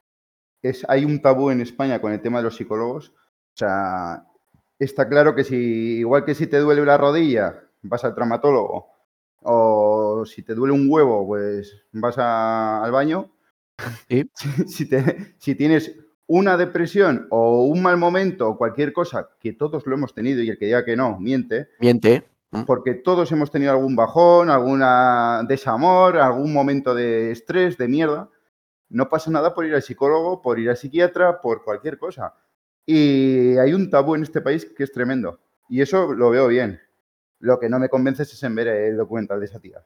es, hay un tabú en España con el tema de los psicólogos. O sea, está claro que si, igual que si te duele la rodilla, vas al traumatólogo. O si te duele un huevo, pues vas a- al baño. Sí. [laughs] Si, si te- si tienes una depresión o un mal momento o cualquier cosa, que todos lo hemos tenido y el que diga que no, miente, Miente. porque todos hemos tenido algún bajón, alguna desamor, algún momento de estrés, de mierda. No pasa nada por ir al psicólogo, por ir al psiquiatra, por cualquier cosa. Y hay un tabú en este país que es tremendo. Y eso lo veo bien. Lo que no me convence es en ver el documental de esa tía.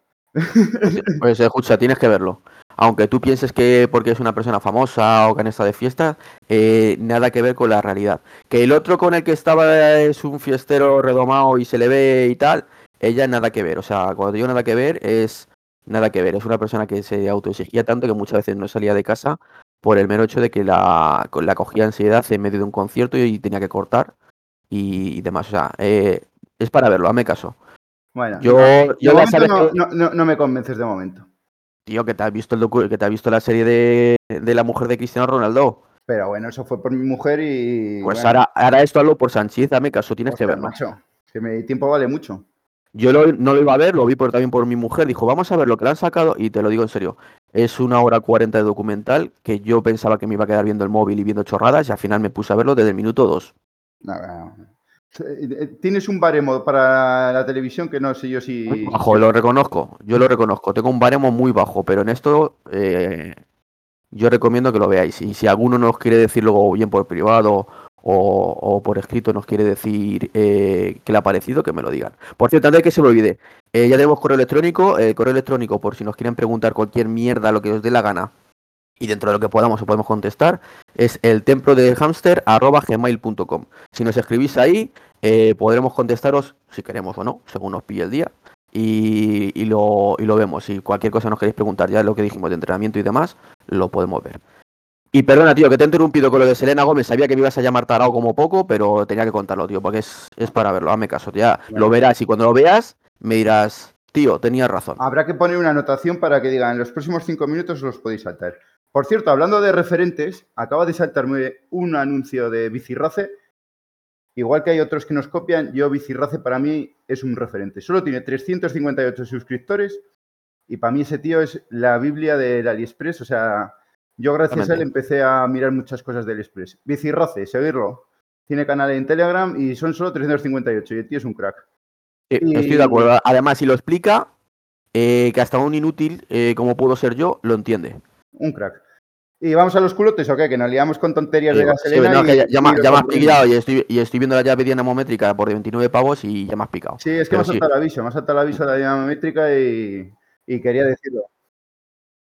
Pues escucha, tienes que verlo. Aunque tú pienses que porque es una persona famosa o que han estado de fiesta, eh, nada que ver con la realidad. Que el otro con el que estaba es un fiestero redomado y se le ve y tal, ella nada que ver. O sea, cuando digo nada que ver, es nada que ver. Es una persona que se autoexigía tanto que muchas veces no salía de casa por el mero hecho de que la, la cogía ansiedad en medio de un concierto y tenía que cortar y, y demás. O sea, eh, es para verlo, hazme caso. Bueno, Yo, de yo sabes no, que- no- no- no me convences de momento. Tío, que te has visto el docu- que te has visto la serie de, de la mujer de Cristiano Ronaldo. Pero bueno, eso fue por mi mujer y. Pues bueno, ahora, ahora esto hazlo por Sánchez, dame caso, tienes que verlo. macho, que mi tiempo vale mucho. Yo lo- no lo iba a ver, lo vi por, también por mi mujer, dijo, vamos a ver lo que le han sacado, y te lo digo en serio, es una hora cuarenta de documental que yo pensaba que me iba a quedar viendo el móvil y viendo chorradas, y al final me puse a verlo desde el minuto dos. Eh, Tienes un baremo para la televisión que no sé yo si. Muy bajo, lo reconozco. Yo lo reconozco. Tengo un baremo muy bajo, pero en esto eh, yo recomiendo que lo veáis. Y si alguno nos quiere decir luego bien por privado o, por escrito nos quiere decir eh, qué le ha parecido, que me lo digan. Por cierto, antes de que se me olvide, eh, ya tenemos correo electrónico. El correo electrónico, por si nos quieren preguntar cualquier mierda, lo que os dé la gana, y dentro de lo que podamos o podemos contestar, es el templo de hamster gmail.com. Si nos escribís ahí, eh, podremos contestaros si queremos o no, según nos pille el día. Y, y lo, y lo vemos. Si cualquier cosa nos queréis preguntar, ya lo que dijimos de entrenamiento y demás, lo podemos ver. Y perdona, tío, que te he interrumpido con lo de Selena Gómez. Sabía que me ibas a llamar tarao como poco, pero tenía que contarlo, tío, porque es, es para verlo. Hazme caso, ya lo verás. Y cuando lo veas, me dirás, tío, tenías razón. Habrá que poner una anotación para que digan en los próximos cinco minutos los podéis saltar. Por cierto, hablando de referentes, acaba de saltarme un anuncio de Bicirrace. Igual que hay otros que nos copian, yo Bicirrace para mí es un referente. Solo tiene 358 suscriptores y para mí ese tío es la Biblia del AliExpress. O sea, yo gracias a él empecé a mirar muchas cosas del Express. Bicirrace, seguirlo. Tiene canal en Telegram y son solo 358 y el tío es un crack. Sí, Y- Estoy de acuerdo. Además, si lo explica, eh, que hasta un inútil, eh, como puedo ser yo, lo entiende. Un crack. ¿Y vamos a los culotes o qué? Que nos liamos con tonterías de Sí, gasolina. no, y- que ya, ya y me- lo ya me has pillado y estoy, y estoy viendo la llave dinamométrica por 29 pavos y ya me has picado. Sí, es que me ha sí. saltado el aviso, me ha saltado el aviso de la dinamométrica y, y quería decirlo.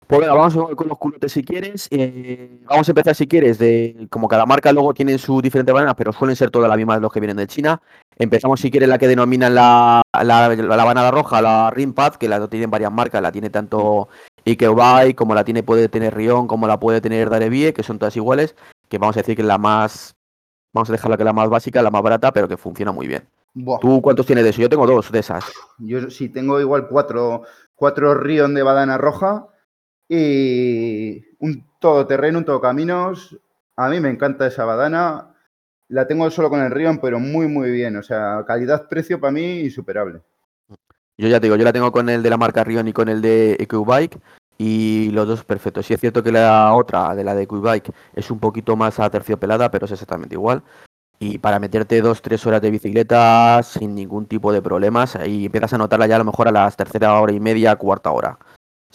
Pues venga, vamos con los culotes si quieres. Eh, vamos a empezar si quieres. De, como cada marca luego tiene su diferente banana, pero suelen ser todas las mismas los que vienen de China. Empezamos si quieres la que denominan la, la, la banana roja, la Rimpad, que la tienen varias marcas. La tiene tanto Ikebike, como la tiene puede tener Rion, como la puede tener Darebie, que son todas iguales. Que vamos a decir que es la más. Vamos a dejarla que es la más básica, la más barata, pero que funciona muy bien. Buah, ¿Tú cuántos tienes de eso? Yo tengo dos de esas. yo sí tengo igual cuatro, cuatro Rion de badana roja y un todoterreno, un todocaminos. A mí me encanta esa badana. La tengo solo con el Rion, pero muy, muy bien. O sea, calidad-precio para mí insuperable. Yo ya te digo, yo la tengo con el de la marca Rion y con el de EQ-Bike y los dos perfectos. Sí es cierto que la otra, de la de EQ-Bike, es un poquito más aterciopelada, pero es exactamente igual. Y para meterte dos, tres horas de bicicleta sin ningún tipo de problemas, y empiezas a notarla ya a lo mejor a las tercera hora y media, cuarta hora.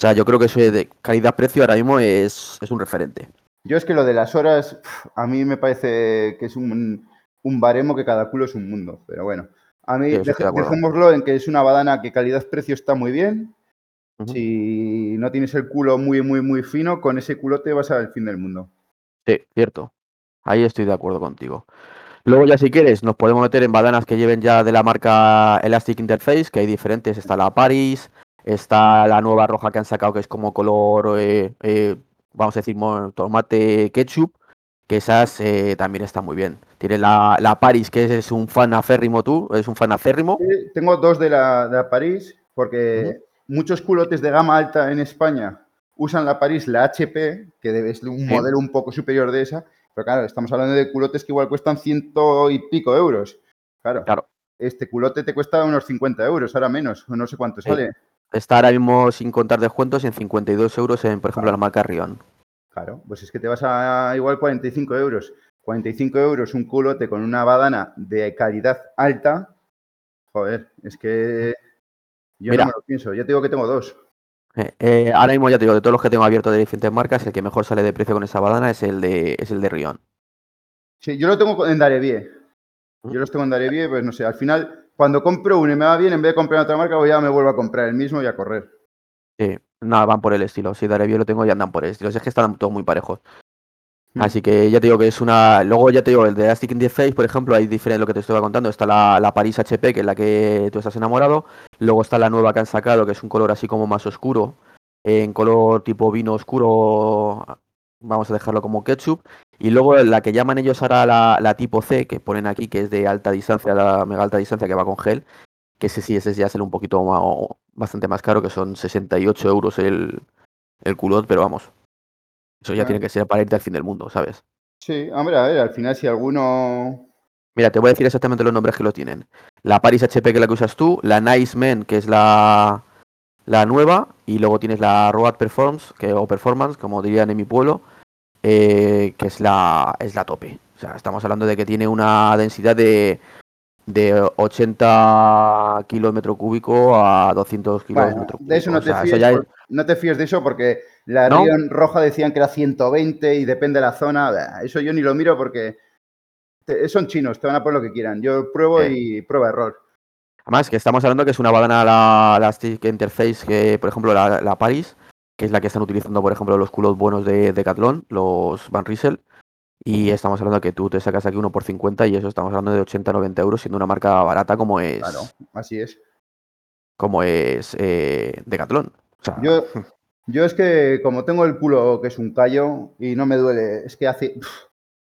O sea, yo creo que eso de calidad-precio ahora mismo es, es un referente. Yo es que lo de las horas, a mí me parece que es un, un baremo que cada culo es un mundo. Pero bueno, a mí Sí, dejémoslo en que es una badana que calidad-precio está muy bien. Si no tienes el culo muy, muy, muy fino, con ese culote vas al fin del mundo. Sí, cierto. Ahí estoy de acuerdo contigo. Luego ya si quieres nos podemos meter en badanas que lleven ya de la marca Elastic Interface, que hay diferentes. Está la Paris, está la nueva roja que han sacado que es como color, eh, eh, vamos a decir, tomate ketchup, que esas eh, también están muy bien. Tiene la, la Paris, que es un fan aférrimo tú, es un fan aférrimo. Tengo dos de la, de la París, porque muchos culotes de gama alta en España usan la París, la HP, que debe ser un modelo un poco superior de esa. Pero claro, estamos hablando de culotes que igual cuestan ciento y pico euros. Claro. Claro. Este culote te cuesta unos 50 euros, ahora menos, o no sé cuánto Sí. sale. Está ahora mismo sin contar descuentos en 52 euros en, por ejemplo, la marca Rion. Claro, pues es que te vas a igual 45 euros. 45 euros un culote con una badana de calidad alta. Joder, es que yo Mira. no me lo pienso. Ya te digo que tengo dos. Eh, eh, ahora mismo ya te digo, de todos los que tengo abiertos de diferentes marcas, el que mejor sale de precio con esa badana es el de, es el de Rion. Sí, yo lo tengo en Darebie. Yo los tengo en Darebie, pues no sé, al final, cuando compro uno y me va bien, en vez de comprar otra marca, pues ya me vuelvo a comprar el mismo y a correr. Sí, nada, van por el estilo. Si Darebio lo tengo y andan por el estilo. Es que están todos muy parejos. Mm. Así que ya te digo que es una. Luego ya te digo, el de Elastic in the Face, por ejemplo, hay diferente lo que te estaba contando. Está la, la Paris HP, que es la que tú estás enamorado. Luego está la nueva que han sacado, que es un color así como más oscuro. En color tipo vino oscuro. Vamos a dejarlo como ketchup. Y luego la que llaman ellos ahora la, la tipo C, que ponen aquí, que es de alta distancia, la mega alta distancia que va con gel. Que ese sí, ese ya sale un poquito más, bastante más caro, que son 68 euros el, el culot, pero vamos. Eso ya tiene que ser para irte al fin del mundo, ¿sabes? Sí, hombre, a ver, al final si alguno... Mira, te voy a decir exactamente los nombres que lo tienen. La Paris HP, que es la que usas tú, la Nice Men, que es la, la nueva, y luego tienes la Road Performance, que, o Performance, como dirían en mi pueblo, eh, que es la, es la tope. O sea, estamos hablando de que tiene una densidad de, de 80 kilos metro cúbico a 200 kilos Bueno, metro cúbico. de eso no O te, sea, fíes, eso es- no te fíes de eso porque la ¿No? Roja decían que era 120 y depende de la zona. Eso yo ni lo miro porque te- son chinos, te van a poner lo que quieran. Yo pruebo y prueba error. Además, que estamos hablando que es una badana la, la Stick Interface, que por ejemplo la, la Paris, que es la que están utilizando, por ejemplo, los culos buenos de Decathlon, los Van Riesel. Y estamos hablando que tú te sacas aquí uno por 50 y eso estamos hablando de 80-90 euros, siendo una marca barata como es, Claro, así es. como es eh, Decathlon. O sea, Yo, [laughs] yo es que como tengo el culo que es un callo y no me duele, es que hace...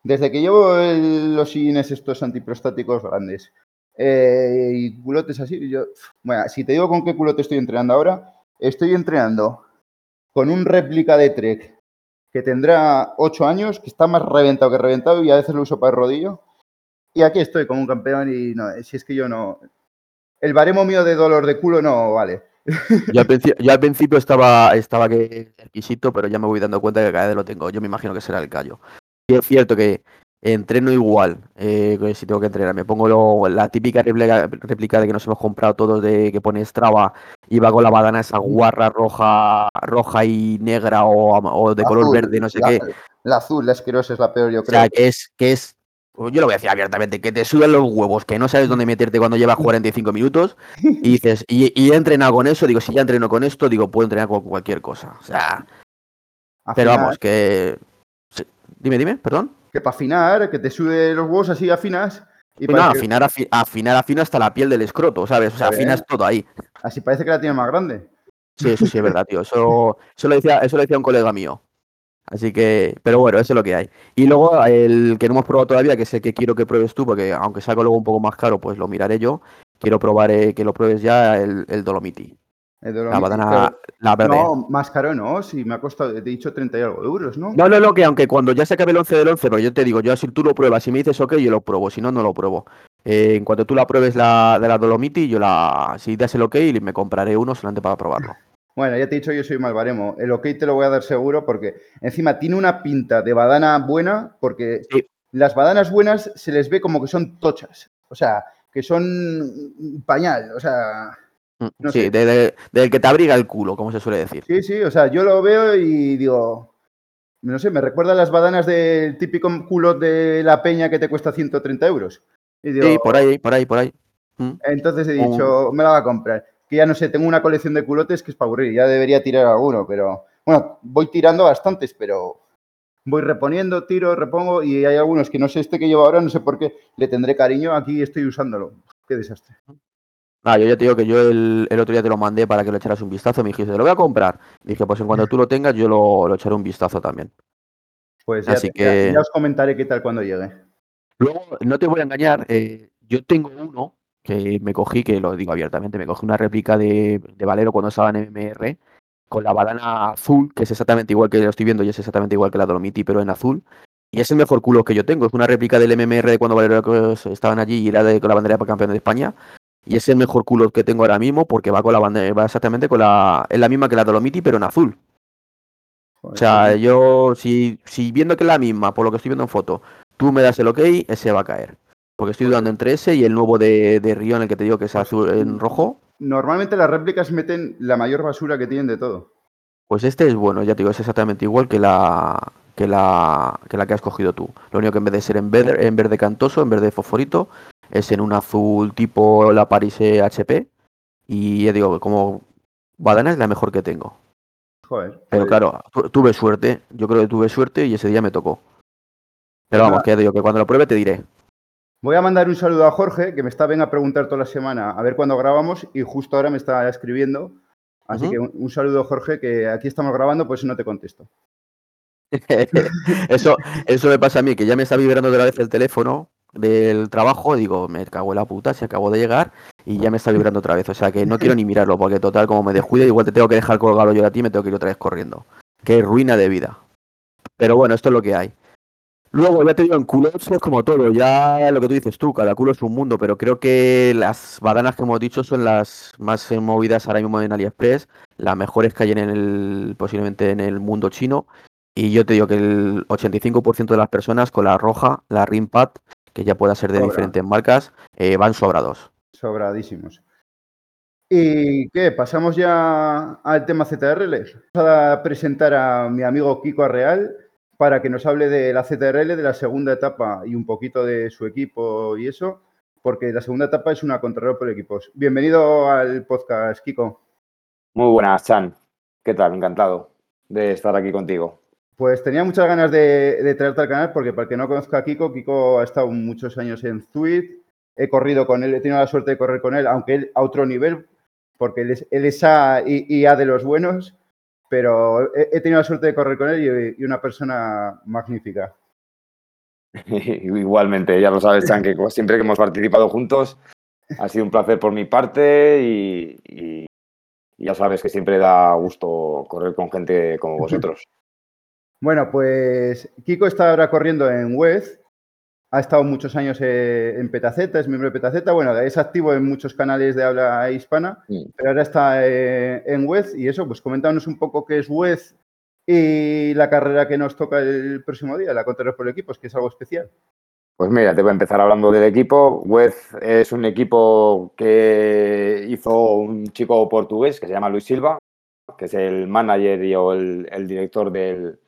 Desde que llevo el- los sillines estos antiprostáticos grandes eh, y culotes así, yo... Bueno, si te digo con qué culote estoy entrenando ahora, estoy entrenando con un réplica de Trek que tendrá 8 años, que está más reventado que reventado y a veces lo uso para el rodillo. Y aquí estoy como un campeón y no, si es que yo no... El baremo mío de dolor de culo no vale. [laughs] yo, al principio, al principio estaba, estaba que exquisito, pero ya me voy dando cuenta que cada vez lo tengo. Yo me imagino que será el callo. Y es cierto que entreno igual, eh, si tengo que entrenar. Me pongo lo- la típica réplica, réplica de que nos hemos comprado todos de que pone Strava y va con la badana esa guarra roja, roja y negra o, o de color Azul, verde, no sé la, qué. La azul, la asquerosa es la peor, yo O creo. sea, que es, que es, pues yo lo voy a decir abiertamente, que te sudan los huevos, que no sabes dónde meterte cuando llevas [laughs] 45 minutos y dices, y, y he entrenado con eso, digo, si ya entreno con esto, digo, puedo entrenar con cualquier cosa. O sea, pero vamos, que... sí. Dime, dime, perdón. Que para afinar, que te sube los huevos así afinas. Y No, parece que- afinar, afi- afinar, afino hasta la piel del escroto, ¿sabes? O sea, afinas todo ahí. así parece que la tiene más grande. Sí, eso sí es verdad, tío. Eso, eso, lo decía, eso lo decía un colega mío. Así que, pero bueno, eso es lo que hay. Y luego el que no hemos probado todavía, que el que quiero que pruebes tú, porque aunque salga luego un poco más caro, pues lo miraré yo. Quiero probar eh, que lo pruebes ya el, el Dolomiti. La pero- la verde. No, más caro no, si me ha costado, te he dicho 30 y algo euros, ¿no? No, no, no, que aunque cuando ya se acabe el 11 del 11, pero yo te digo, yo si tú lo pruebas, si me dices ok, yo lo pruebo, si no, no lo pruebo. Eh, en cuanto tú la pruebes la, de la Dolomiti, yo la, si das el ok, me compraré uno solamente para probarlo. Bueno, ya te he dicho, yo soy malvaremo. El ok te lo voy a dar seguro porque encima tiene una pinta de badana buena porque Sí. las badanas buenas se les ve como que son tochas. O sea, que son pañal. O sea, No sí, sé. de- de- del que te abriga el culo, como se suele decir. sí, sí, o sea, yo lo veo y digo, no sé, me recuerda a las badanas del típico culo de la peña que te cuesta 130 euros. Y digo, Sí, por ahí, por ahí, por ahí. Mm. Entonces he dicho, me la va a comprar. Que ya no sé, tengo una colección de culotes que es para aburrir, ya debería tirar alguno, pero bueno, voy tirando bastantes, pero voy reponiendo, tiro, repongo y hay algunos que no sé, este que llevo ahora, no sé por qué, le tendré cariño, aquí estoy usándolo. Qué desastre. Ah, yo ya te digo que yo el, el otro día te lo mandé para que lo echaras un vistazo. Me dijiste, lo voy a comprar. Dije, pues en cuanto tú lo tengas, yo lo, lo echaré un vistazo también. Pues ya, Así te- que- ya os comentaré qué tal cuando llegue. Luego, no te voy a engañar, eh, yo tengo uno que me cogí, que lo digo abiertamente, me cogí una réplica de, de Valero cuando estaba en MMR, con la badana azul, que es exactamente igual que lo estoy viendo y es exactamente igual que la Dolomiti, pero en azul. Y es el mejor culo que yo tengo. Es una réplica del MMR de cuando Valero estaban allí y era de, con la bandera para campeón de España. Y es el mejor culo que tengo ahora mismo porque va con la bandera, va exactamente con la. Es la misma que la Dolomiti, pero en azul. Joder, O sea, pues, yo, si, si viendo que es la misma, por lo que estoy viendo en foto, tú me das el ok, ese va a caer. Porque estoy dudando entre ese y el nuevo de, de Río, en el que te digo que es azul en rojo. Normalmente las réplicas meten la mayor basura que tienen de todo. Pues este es bueno, ya te digo, es exactamente igual que la que la que la que has cogido tú. Lo único que en vez de ser en verde, en verde cantoso, en verde fosforito, es en un azul tipo la Paris E HP. Y ya digo, como badana es la mejor que tengo. Joder. Pero pues, claro, tu- tuve suerte, yo creo que tuve suerte y ese día me tocó. Pero vamos, que digo que cuando lo pruebe te diré. Voy a mandar un saludo a Jorge, que me está ven a preguntar toda la semana a ver cuándo grabamos y justo ahora me está escribiendo. Así que un, un saludo, Jorge, que aquí estamos grabando, pues no te contesto. [laughs] eso, eso me pasa a mí, que ya me está vibrando otra vez el teléfono del trabajo, digo, me cago en la puta, se acabó de llegar y ya me está vibrando otra vez. O sea que no quiero ni mirarlo, porque total, como me descuide, igual te tengo que dejar colgado yo a ti y me tengo que ir otra vez corriendo. Qué ruina de vida. Pero bueno, esto es lo que hay. Luego, ya te digo, en culos es como todo, ya lo que tú dices tú, cada culo es un mundo, pero creo que las badanas que hemos dicho son las más movidas ahora mismo en AliExpress, las mejores que hay en el, posiblemente en el mundo chino, y yo te digo que el 85% de las personas con la roja, la Rimpad, que ya pueda ser de Sobra. diferentes marcas, eh, van sobrados. Sobradísimos. ¿Y qué? ¿Pasamos ya al tema ZRL? Vamos a presentar a mi amigo Kiko Arreal para que nos hable de la ZRL, de la segunda etapa y un poquito de su equipo y eso, porque la segunda etapa es una contrarreloj por equipos. Bienvenido al podcast, Kiko. Muy buenas, Chan. ¿Qué tal? Encantado de estar aquí contigo. Pues tenía muchas ganas de, de traerte al canal porque para el que no conozca a Kiko, Kiko ha estado muchos años en Zuid, he corrido con él, he tenido la suerte de correr con él, aunque él a otro nivel, porque él es, él es A y, y A de los buenos, pero he, he tenido la suerte de correr con él y, y una persona magnífica. [laughs] Igualmente, ya lo sabes, Chan, que siempre que hemos participado juntos, ha sido un placer por mi parte y- y ya sabes que siempre da gusto correr con gente como vosotros. [laughs] Bueno, pues Kiko está ahora corriendo en Wez, ha estado muchos años eh, en Petaceta, es miembro de Petaceta, bueno, es activo en muchos canales de habla hispana, pero ahora está eh, en Wez y eso, pues coméntanos un poco qué es Wez y la carrera que nos toca el próximo día, la Contrarreloj por equipos, que es algo especial. Pues mira, te voy a empezar hablando del equipo. Wez es un equipo que hizo un chico portugués que se llama Luis Silva, que es el manager y o el, el director del,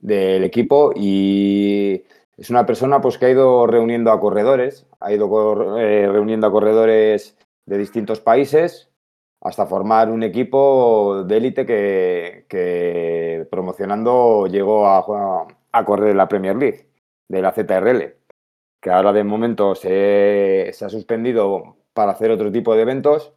del equipo y es una persona pues, que ha ido reuniendo a corredores, ha ido eh, reuniendo a corredores de distintos países hasta formar un equipo de élite que, que promocionando llegó a, a correr la Premier League de la ZRL que ahora de momento se, se ha suspendido para hacer otro tipo de eventos,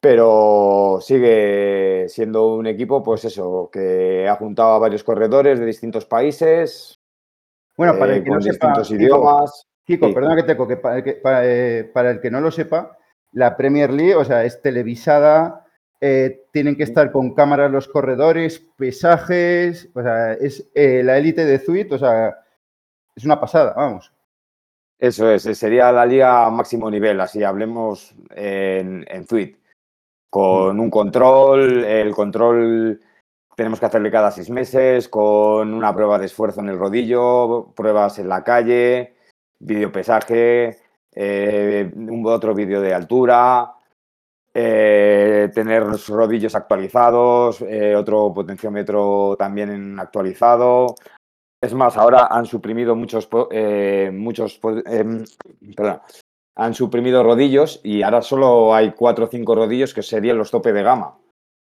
pero sigue siendo un equipo, pues eso, que ha juntado a varios corredores de distintos países, Bueno, para eh, el que no con sepa, distintos Kiko, idiomas. Sí. perdona que te coque, para el que, para, eh, para el que no lo sepa, la Premier League, o sea, es televisada, eh, tienen que estar con cámaras los corredores, pesajes, o sea, es la élite de Zuid, o sea, es una pasada, vamos. Eso es, sería la liga a máximo nivel, así hablemos en, en Zuid. Con un control, el control tenemos que hacerle cada seis meses, con una prueba de esfuerzo en el rodillo, pruebas en la calle, videopesaje, eh, otro vídeo de altura, eh, tener los rodillos actualizados, eh, otro potenciómetro también actualizado. Es más, ahora han suprimido muchos, muchos, perdón, han suprimido rodillos y ahora solo hay cuatro o cinco rodillos que serían los tope de gama,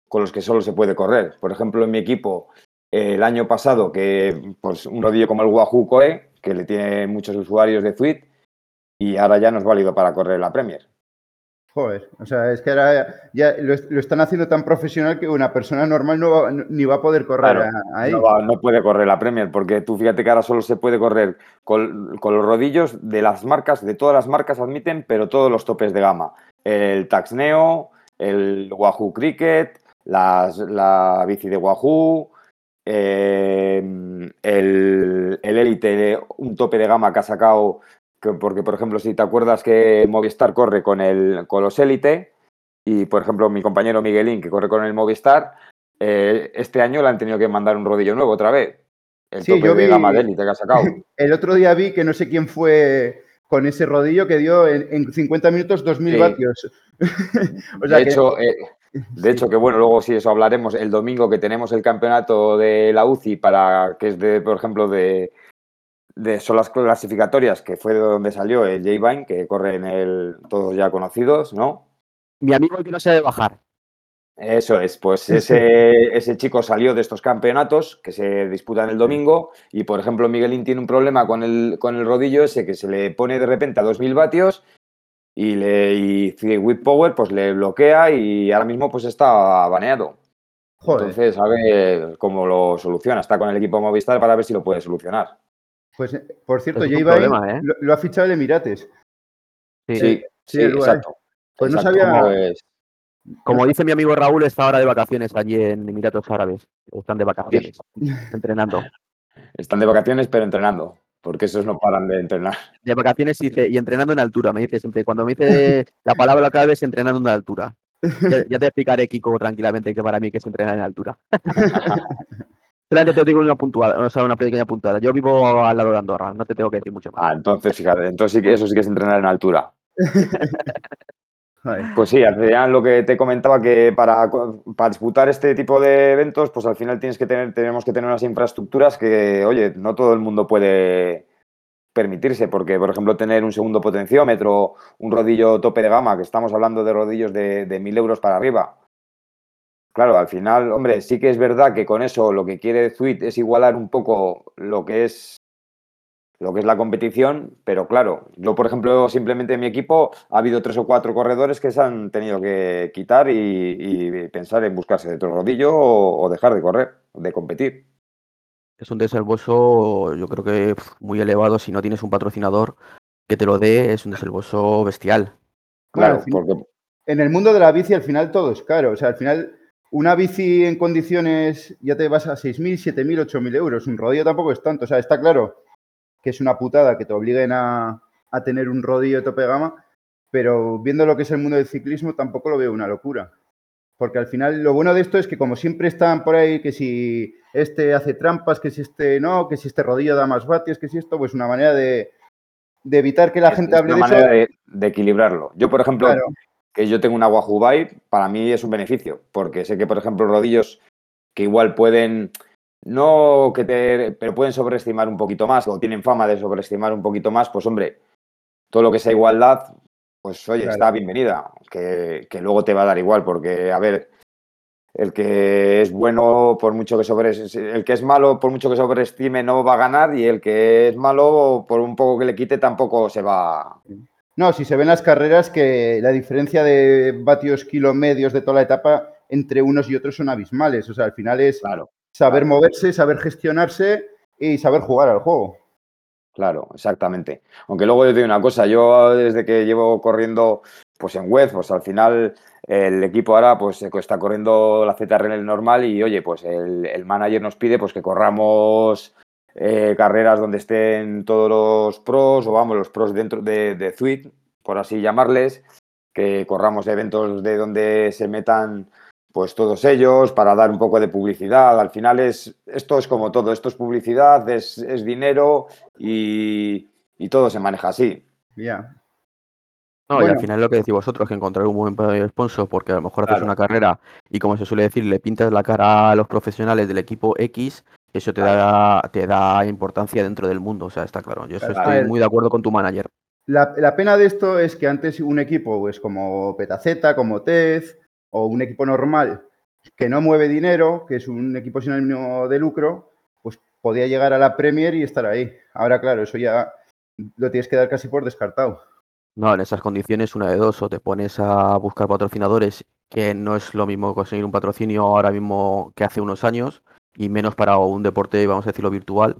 con los que solo se puede correr. Por ejemplo, en mi equipo, eh, el año pasado, que pues, un rodillo como el Wahoo Koe, que le tiene muchos usuarios de Tweet, y ahora ya no es válido para correr la Premier. Joder, o sea, es que ahora ya lo, est- lo están haciendo tan profesional que una persona normal no va- ni va a poder correr Claro, a- ahí. No, va- no puede correr la Premier, porque tú fíjate que ahora solo se puede correr con, con los rodillos de las marcas, de todas las marcas admiten, pero todos los topes de gama. El Tax Neo, el Wahoo Cricket, las- la bici de Wahoo, eh, el, el Elite, un tope de gama que ha sacado, porque por ejemplo, si te acuerdas que Movistar corre con, el, con los Elite, y por ejemplo mi compañero Miguelín, que corre con el Movistar, eh, este año le han tenido que mandar un rodillo nuevo otra vez. El Sí, tope yo de gama de élite que ha sacado. [laughs] El otro día vi que no sé quién fue con ese rodillo que dio en, en 50 minutos 2.000 Sí. vatios. [laughs] o sea de que- hecho, eh, de hecho, que bueno, luego sí eso hablaremos el domingo que tenemos el campeonato de la UCI para que es de, por ejemplo, de, de son las clasificatorias, que fue de donde salió el J Vine, que corre en el todos ya conocidos, ¿no? Mi amigo el que no se debe bajar. Eso es, pues ese, ese chico salió de estos campeonatos que se disputan el domingo y, por ejemplo, Miguelín tiene un problema con el, con el rodillo ese que se le pone de repente a 2.000 vatios y, le, y With Power pues le bloquea y ahora mismo pues está baneado. joder, Entonces, a ver cómo lo soluciona. Está con el equipo Movistar para ver si lo puede solucionar. Pues eh, por cierto, Es un J problema, ¿eh? lo, lo ha fichado el Emirates. Sí. Sí, sí, exacto. Pues no sabía- Como dice mi amigo Raúl, está ahora de vacaciones allí en Emiratos Árabes. Están de vacaciones, entrenando. están de vacaciones, pero entrenando, porque esos no paran de entrenar. De vacaciones y entrenando en altura, me dice siempre. Cuando me dice la palabra clave es entrenando en altura. Ya, ya te explicaré, Kiko, tranquilamente que para mí que es entrenar en altura. [laughs] Solamente te digo una puntuada, o sea, una pequeña puntuada. Yo vivo al lado de Andorra, no te tengo que decir mucho más. Ah, entonces, fíjate, entonces sí que eso sí que es entrenar en altura. [laughs] Pues sí, al final lo que te comentaba que para, para disputar este tipo de eventos, pues al final tienes que tener, tenemos que tener unas infraestructuras que, oye, no todo el mundo puede permitirse, porque, por ejemplo, tener un segundo potenciómetro, un rodillo tope de gama, que estamos hablando de rodillos de, de 1.000 euros para arriba. Claro, al final, hombre, sí que es verdad que con eso lo que quiere Sweet es igualar un poco lo que es lo que es la competición, pero claro, yo por ejemplo simplemente en mi equipo ha habido tres o cuatro corredores que se han tenido que quitar y, y pensar en buscarse de otro rodillo o, o dejar de correr, de competir. Es un desembolso, yo creo que muy elevado. Si no tienes un patrocinador que te lo dé, es un desembolso bestial. Claro, porque En el mundo de la bici al final todo es caro. O sea, al final una bici en condiciones ya te vas a 6.000, 7.000, 8.000 euros. Un rodillo tampoco es tanto. O sea, está claro que es una putada que te obliguen a, a tener un rodillo de tope de gama, pero viendo lo que es el mundo del ciclismo tampoco lo veo una locura. Porque al final lo bueno de esto es que como siempre están por ahí, que si este hace trampas, que si este no, que si este rodillo da más vatios, que si esto, pues una manera de, de evitar que la gente hable una de eso. manera de, de equilibrarlo. Yo, por ejemplo, Claro. Que yo tengo una Wahoo Bike, para mí es un beneficio, porque sé que, por ejemplo, rodillos que igual pueden, no que te, pero pueden sobreestimar un poquito más, o tienen fama de sobreestimar un poquito más, pues hombre, todo lo que sea igualdad, pues oye, Claro. está bienvenida, que, que luego te va a dar igual, porque, a ver, el que es bueno, por mucho que sobre, el que es malo, por mucho que sobreestime, no va a ganar, y el que es malo, por un poco que le quite, tampoco se va, No, si se ven las carreras que la diferencia de vatios kilo medios de toda la etapa entre unos y otros son abismales. O sea, al final es claro. saber claro. moverse, saber gestionarse y saber jugar al juego. Claro, exactamente. Aunque luego yo te digo una cosa, yo desde que llevo corriendo pues en web, pues al final el equipo ahora pues está corriendo la ZRL normal y oye, pues el, el manager nos pide pues que corramos eh, carreras donde estén todos los pros o vamos, los pros dentro de, de por así llamarles, que corramos eventos de donde se metan pues todos ellos para dar un poco de publicidad. Al final es esto es como todo, esto es publicidad, es, es dinero y, y, todo se maneja así. Ya. No, y al final lo que decís vosotros, que encontrar un buen sponsor, porque a lo mejor haces una carrera y como se suele decir, le pintas la cara a los profesionales del equipo X, eso te da, te da importancia dentro del mundo, o sea, está claro. Yo Claro. Estoy ver. muy de acuerdo con tu manager. La, la pena de esto es que antes un equipo, pues como Petaceta, como Tez, o un equipo normal que no mueve dinero, que es un equipo sin ánimo de lucro, pues podía llegar a la Premier y estar ahí. Ahora, claro, eso ya lo tienes que dar casi por descartado. No, en esas condiciones, una de dos, o te pones a buscar patrocinadores, que no es lo mismo conseguir un patrocinio ahora mismo que hace unos años, y menos para un deporte, vamos a decirlo, virtual,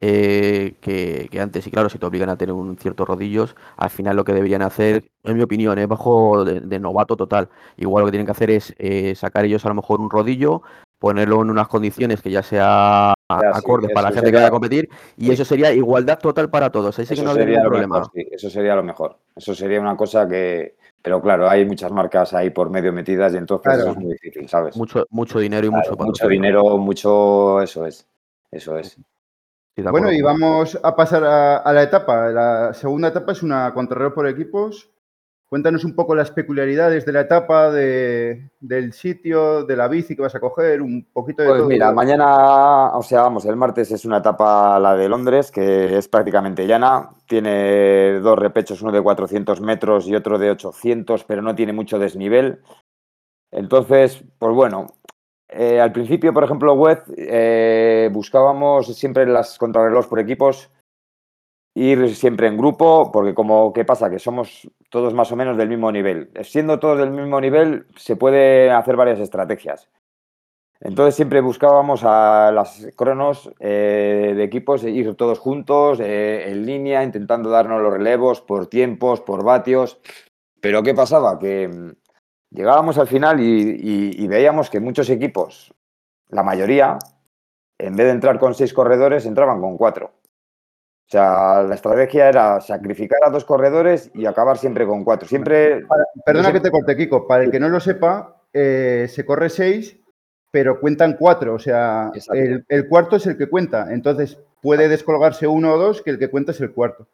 eh, que, que antes. Y claro, si te obligan a tener un ciertos rodillos, al final lo que deberían hacer, en mi opinión, es bajo de, de novato total. Igual lo que tienen que hacer es eh, sacar ellos a lo mejor un rodillo, ponerlo en unas condiciones que ya sea sí, acordes para la gente que vaya a competir, y eso sería igualdad total para todos. Ahí sí que Eso no habría ningún problema. mejor, sí, eso sería lo mejor. Eso sería una cosa que... Pero claro, hay muchas marcas ahí por medio metidas y entonces Claro. eso es muy difícil, ¿sabes? Mucho, mucho dinero y Claro, mucho mucho dinero, mucho... Eso es. Eso es. Sí, Bueno, y vamos a pasar a, a la etapa. La segunda etapa es una contrarreloj por equipos. Cuéntanos un poco las peculiaridades de la etapa, de- del sitio, de la bici que vas a coger, un poquito de Pues todo. mira, mañana, o sea, vamos, el martes es una etapa, la de Londres, que es prácticamente llana. Tiene dos repechos, uno de 400 metros y otro de 800, pero no tiene mucho desnivel. Entonces, pues bueno, eh, al principio, por ejemplo, web, eh, buscábamos siempre las contrarreloj por equipos, ir siempre en grupo, porque como, ¿qué pasa? Que somos todos más o menos del mismo nivel. Siendo todos del mismo nivel, se puede hacer varias estrategias. Entonces siempre buscábamos a las cronos eh, de equipos, e ir todos juntos, eh, en línea, intentando darnos los relevos por tiempos, por vatios. Pero ¿qué pasaba? Que mm, llegábamos al final y, veíamos que muchos equipos, la mayoría, en vez de entrar con seis corredores, entraban con cuatro. O sea, la estrategia era sacrificar a dos corredores y acabar siempre con cuatro. Siempre Perdona que te corte, Kiko. Para el que no lo sepa, eh, se corre 6 pero cuentan cuatro, o sea, el, el cuarto es el que cuenta, entonces puede descolgarse uno o dos que el que cuenta es el cuarto.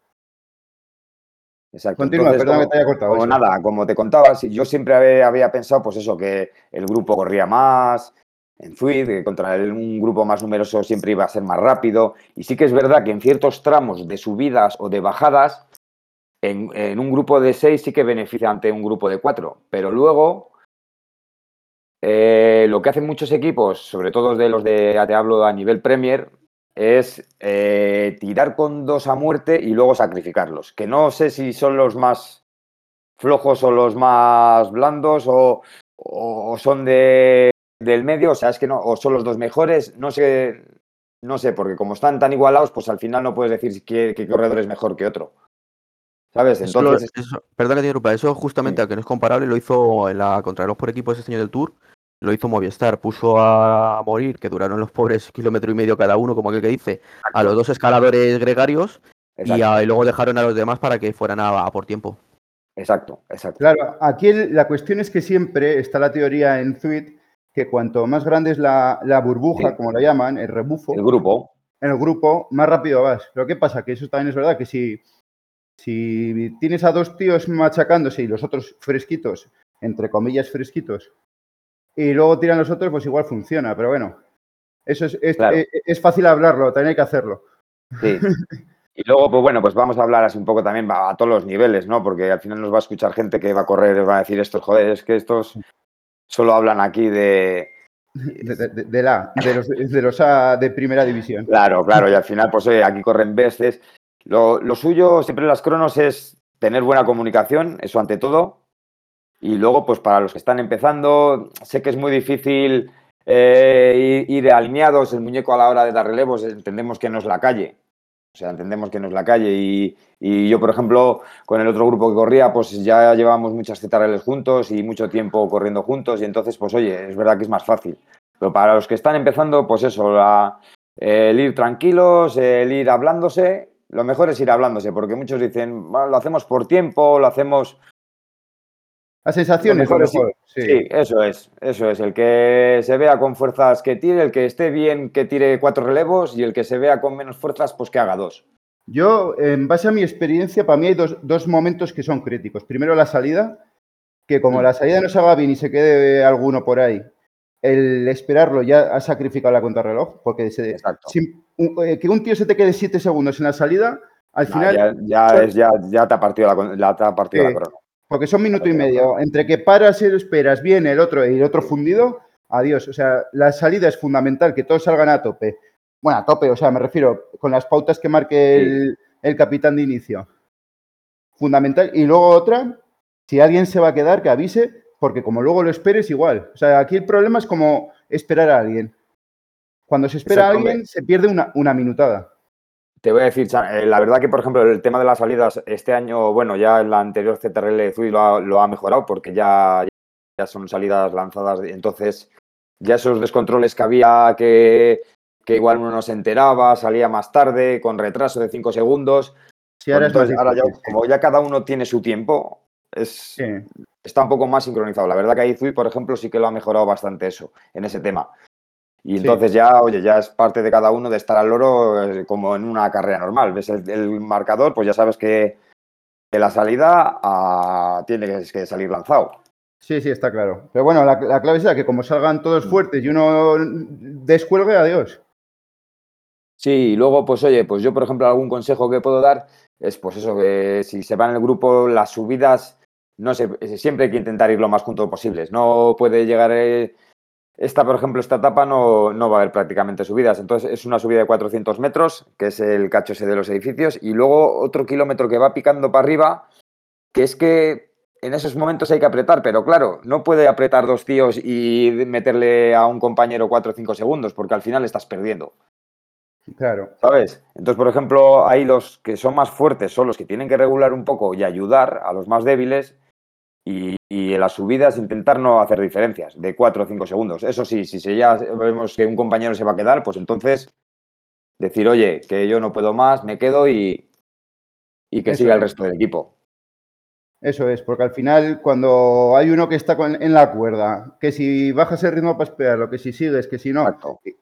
Exacto. Continúa, Entonces, perdón como- que te haya cortado. como nada, como te contaba, yo siempre había, había pensado, pues eso, que el grupo corría más en que contra un grupo más numeroso siempre iba a ser más rápido. Y sí que es verdad que en ciertos tramos de subidas o de bajadas, en, un grupo de seis sí que beneficia ante un grupo de cuatro. Pero luego, eh, lo que hacen muchos equipos, sobre todo de los de, te hablo a nivel Premier, es eh, tirar con dos a muerte y luego sacrificarlos. Que no sé si son los más flojos o los más blandos o, o son de, del medio, o sea, es que no, o son los dos mejores, no sé, no sé, porque como están tan igualados, pues al final no puedes decir qué, qué corredor es mejor que otro. ¿Sabes? Entonces, eso- perdón que te interrumpa, eso justamente, Sí. aunque no es comparable, lo hizo en la contrarreloj por equipos este año del Tour, lo hizo Movistar, puso a morir, que duraron los pobres kilómetro y medio cada uno, como aquel que dice, a los dos escaladores gregarios y, exacto, a- y luego dejaron a los demás para que fueran a, a por tiempo. exacto, exacto. Claro, aquí el- la cuestión es que siempre está la teoría en Zwift que cuanto más grande es la, la burbuja, Sí. como la llaman, el rebufo, El grupo, en el grupo, más rápido vas. Pero ¿qué pasa? Que eso también es verdad, que si, si tienes a dos tíos machacándose y los otros fresquitos, entre comillas fresquitos, y luego tiran los otros, pues igual funciona. Pero bueno, eso es, es, Claro. es- es fácil hablarlo, también hay que hacerlo. sí. Y luego, pues bueno, pues vamos a hablar así un poco también a, a todos los niveles, ¿no? Porque al final nos va a escuchar gente que va a correr y va a decir estos, joder, es que estos solo hablan aquí de, De, de- de- de la, de los, de los A de primera división. Claro, claro, y al final, pues oye, aquí corren veces. Lo, lo suyo siempre en las cronos es tener buena comunicación, eso ante todo. Y luego, pues para los que están empezando, sé que es muy difícil eh, ir, ir alineados, el muñeco a la hora de dar relevos, entendemos que no es la calle. O sea, entendemos que no es la calle. Y, yo, por ejemplo, con el otro grupo que corría, pues ya llevábamos muchas ZRLs juntos y mucho tiempo corriendo juntos. Y entonces, pues oye, es verdad que es más fácil. Pero para los que están empezando, pues eso, el ir tranquilos, el ir hablándose. Lo mejor es ir hablándose, porque muchos dicen, "Bueno, lo hacemos por tiempo, lo hacemos. Las sensaciones, Lo lo mejor es mejor. sí. Sí, eso es, eso es. El que se vea con fuerzas que tire, el que esté bien que tire cuatro relevos y el que se vea con menos fuerzas, pues que haga dos. Yo, en base a mi experiencia, para mí hay dos, dos momentos que son críticos. Primero, la salida, que como Mm. la salida no se haga bien y se quede alguno por ahí, el esperarlo ya ha sacrificado la contrarreloj, porque se- Exacto. si- un- eh, que un tío se te quede siete segundos en la salida, al final, ya, ya, es, ya, ya te ha partido la, la- te ha partido la corona. Porque son minuto y medio, entre que paras y esperas, viene el otro y el otro fundido, adiós. O sea, la salida es fundamental, que todos salgan a tope. Bueno, a tope, o sea, me refiero con las pautas que marque Sí. el, capitán de inicio. Fundamental. Y luego otra, si alguien se va a quedar, que avise, porque como luego lo esperes, igual. O sea, aquí el problema es como esperar a alguien. Cuando se espera a alguien, se pierde una, una minutada. Te voy a decir, eh, la verdad que, por ejemplo, el tema de las salidas este año, bueno, ya en la anterior CTRL de Zui lo ha, lo ha mejorado porque ya, ya son salidas lanzadas. Entonces, ya esos descontroles que había que, que igual uno no se enteraba, salía más tarde, con retraso de 5 segundos. Si ahora es Entonces, ahora ya, sí. como ya cada uno tiene su tiempo, es, Sí. está un poco más sincronizado. La verdad que ahí Zui, por ejemplo, sí que lo ha mejorado bastante eso, en ese tema. Y Sí. entonces ya, oye, ya es parte de cada uno de estar al loro eh, como en una carrera normal. Ves el, el marcador, pues ya sabes que, que la salida tiene que, que salir lanzado. Sí, sí, está claro. Pero bueno, la, la clave es que como salgan todos fuertes y uno descuelgue, adiós. Sí, y luego, pues oye, pues yo, por ejemplo, algún consejo que puedo dar es pues eso, que si se va en el grupo, las subidas, no sé, eh, siempre hay que intentar ir lo más juntos posibles. No puede llegar, eh, esta, por ejemplo, esta etapa no, no va a haber prácticamente subidas. Entonces es una subida de 400 metros, que es el cacho ese de los edificios, y luego otro kilómetro que va picando para arriba, que es que en esos momentos hay que apretar, pero claro, no puede apretar dos tíos y meterle a un compañero 4 o 5 segundos, porque al final estás perdiendo. Claro. ¿Sabes? Entonces, por ejemplo, ahí los que son más fuertes son los que tienen que regular un poco y ayudar a los más débiles. Y, y en las subidas intentar no hacer diferencias de 4 o 5 segundos. Eso sí, si ya vemos que un compañero se va a quedar, pues entonces decir, oye, que yo no puedo más, me quedo y, y que Eso siga el es. resto del equipo. Eso es, porque al final cuando hay uno que está con- en la cuerda, que si bajas el ritmo para esperarlo, que si sigues, que si no,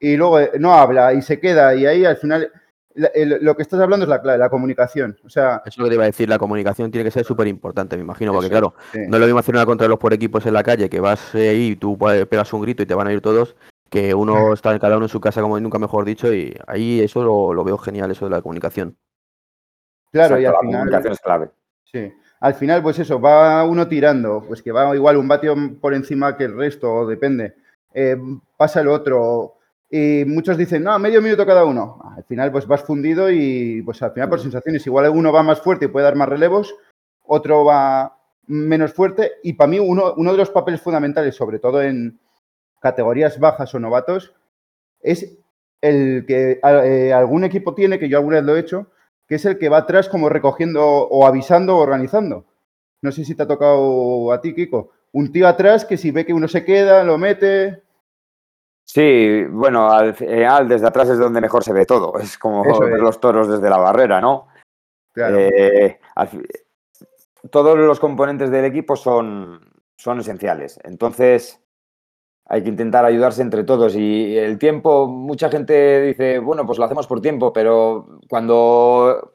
y luego eh, no habla y se queda y ahí al final la- el- lo que estás hablando es la clave, la comunicación. O sea, Eso es lo que te iba a decir, la comunicación tiene que ser súper importante, me imagino, porque Eso, claro, sí. no es lo mismo hacer una contra los por equipos en la calle, que vas eh, ahí y tú pues, pegas un grito y te van a ir todos, que uno está cada uno en su casa, como nunca mejor dicho, y ahí eso lo, lo veo genial, eso de la comunicación. claro, y al la final... comunicación es clave. Sí. Al final, pues eso, va uno tirando, pues que va igual un vatio por encima que el resto, o depende. Eh, pasa el otro. Y muchos dicen, no, medio minuto cada uno. Al final, pues vas fundido y pues al final por sensaciones. Igual uno va más fuerte y puede dar más relevos, otro va menos fuerte. Y para mí, uno, uno de los papeles fundamentales, sobre todo en categorías bajas o novatos, es el que eh, algún equipo tiene, que yo alguna vez lo he hecho, que es el que va atrás como recogiendo o avisando o organizando. No sé si te ha tocado a ti, Kiko. Un tío atrás que si ve que uno se queda, lo mete. Sí, bueno, al final desde atrás es donde mejor se ve todo. Es como Eso ver es. los toros desde la barrera, ¿no? Claro, Eh, al todos los componentes del equipo son, son esenciales. Entonces, hay que intentar ayudarse entre todos. Y el tiempo, mucha gente dice, bueno, pues lo hacemos por tiempo, pero cuando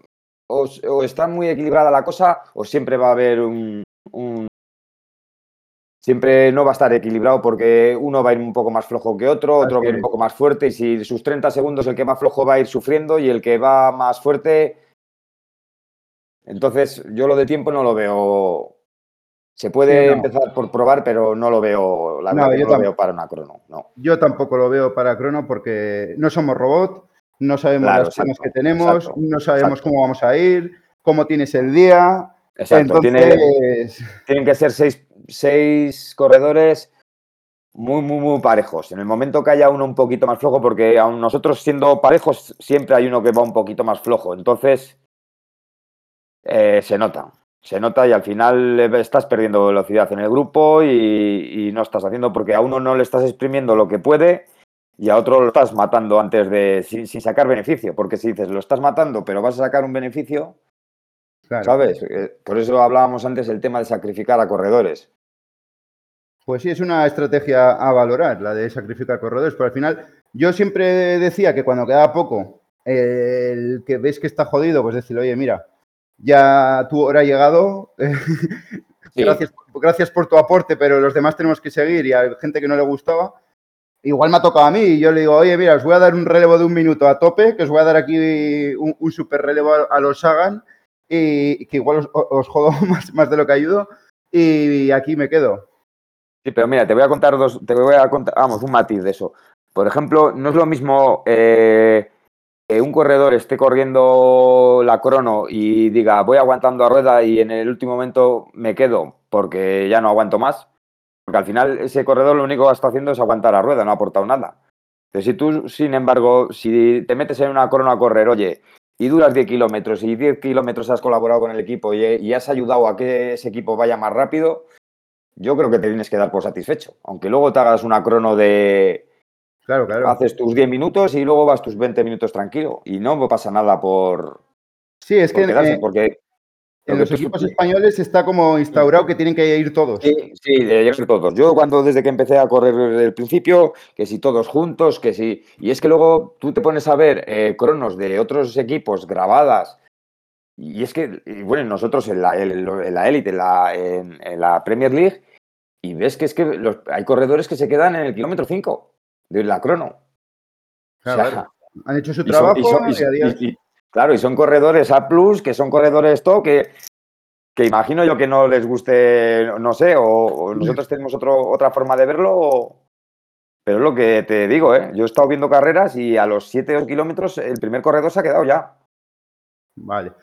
os- o está muy equilibrada la cosa, o siempre va a haber un, un- Siempre no va a estar equilibrado porque uno va a ir un poco más flojo que otro, otro va a ir un poco más fuerte y si sus 30 segundos el que va flojo va a ir sufriendo y el que va más fuerte entonces, yo lo de tiempo no lo veo. Se puede Sí, no. empezar por probar, pero no lo veo, la No, yo no lo veo para una crono. No. yo tampoco lo veo para crono porque no somos robot, no sabemos Claro, las exacto, que tenemos, exacto, no sabemos exacto. cómo vamos a ir, cómo tienes el día. Exacto. Tiene- Entonces, tienen que ser seis, seis corredores muy, muy, muy parejos. En el momento que haya uno un poquito más flojo, porque aun nosotros siendo parejos, siempre hay uno que va un poquito más flojo. Entonces, eh, se nota. Se nota y al final estás perdiendo velocidad en el grupo y, y no estás haciendo porque a uno no le estás exprimiendo lo que puede y a otro lo estás matando antes de sin, sin sacar beneficio. Porque si dices lo estás matando, pero vas a sacar un beneficio, claro, ¿sabes? Eh, Por eso hablábamos antes el tema de sacrificar a corredores. Pues sí, es una estrategia a valorar, la de sacrificar corredores, pero al final yo siempre decía que cuando quedaba poco, el que ves que está jodido, pues decirle, oye, mira, ya tu hora ha llegado, [laughs] Sí. gracias, gracias por tu aporte, pero los demás tenemos que seguir y hay gente que no le gustaba. Igual me ha tocado a mí y yo le digo, oye, mira, os voy a dar un relevo de un minuto a tope, que os voy a dar aquí un, un super relevo a, a los Sagan y que igual os, jodo [laughs] más, más de lo que ayudo y aquí me quedo. Sí, pero mira, te voy a contar dos, te voy a contar, vamos, un matiz de eso. Por ejemplo, no es lo mismo eh, que un corredor esté corriendo la crono y diga voy aguantando a rueda y en el último momento me quedo porque ya no aguanto más. Porque al final ese corredor lo único que está haciendo es aguantar a rueda, no ha aportado nada. Pero si tú, sin embargo, si te metes en una crono a correr, oye, y duras 10 kilómetros y 10 kilómetros has colaborado con el equipo y, y has ayudado a que ese equipo vaya más rápido, yo creo que te tienes que dar por satisfecho. Aunque luego te hagas una crono de. Claro, claro. Haces tus 10 minutos y luego vas tus 20 minutos tranquilo. Y no pasa nada por, Sí, es por que quedarse, eh, porque. En que los equipos españoles está como instaurado que tienen que ir todos. Sí, sí, de llegar todos. Yo cuando desde que empecé a correr desde el principio, que si todos juntos, que si... Y es que luego tú te pones a ver eh, cronos de otros equipos grabadas y es que, y bueno, nosotros en la élite, en la, en, en la Premier League, y ves que es que los- hay corredores que se quedan en el kilómetro 5 de la crono. Claro, O sea, claro. Han hecho su trabajo y son- y- claro, y son corredores A, que son corredores top, que, que imagino yo que no les guste, no sé, o, o nosotros tenemos otro, otra forma de verlo, o- pero es lo que te digo, ¿eh? Yo he estado viendo carreras y a los 7 o kilómetros el primer corredor se ha quedado ya. Vale.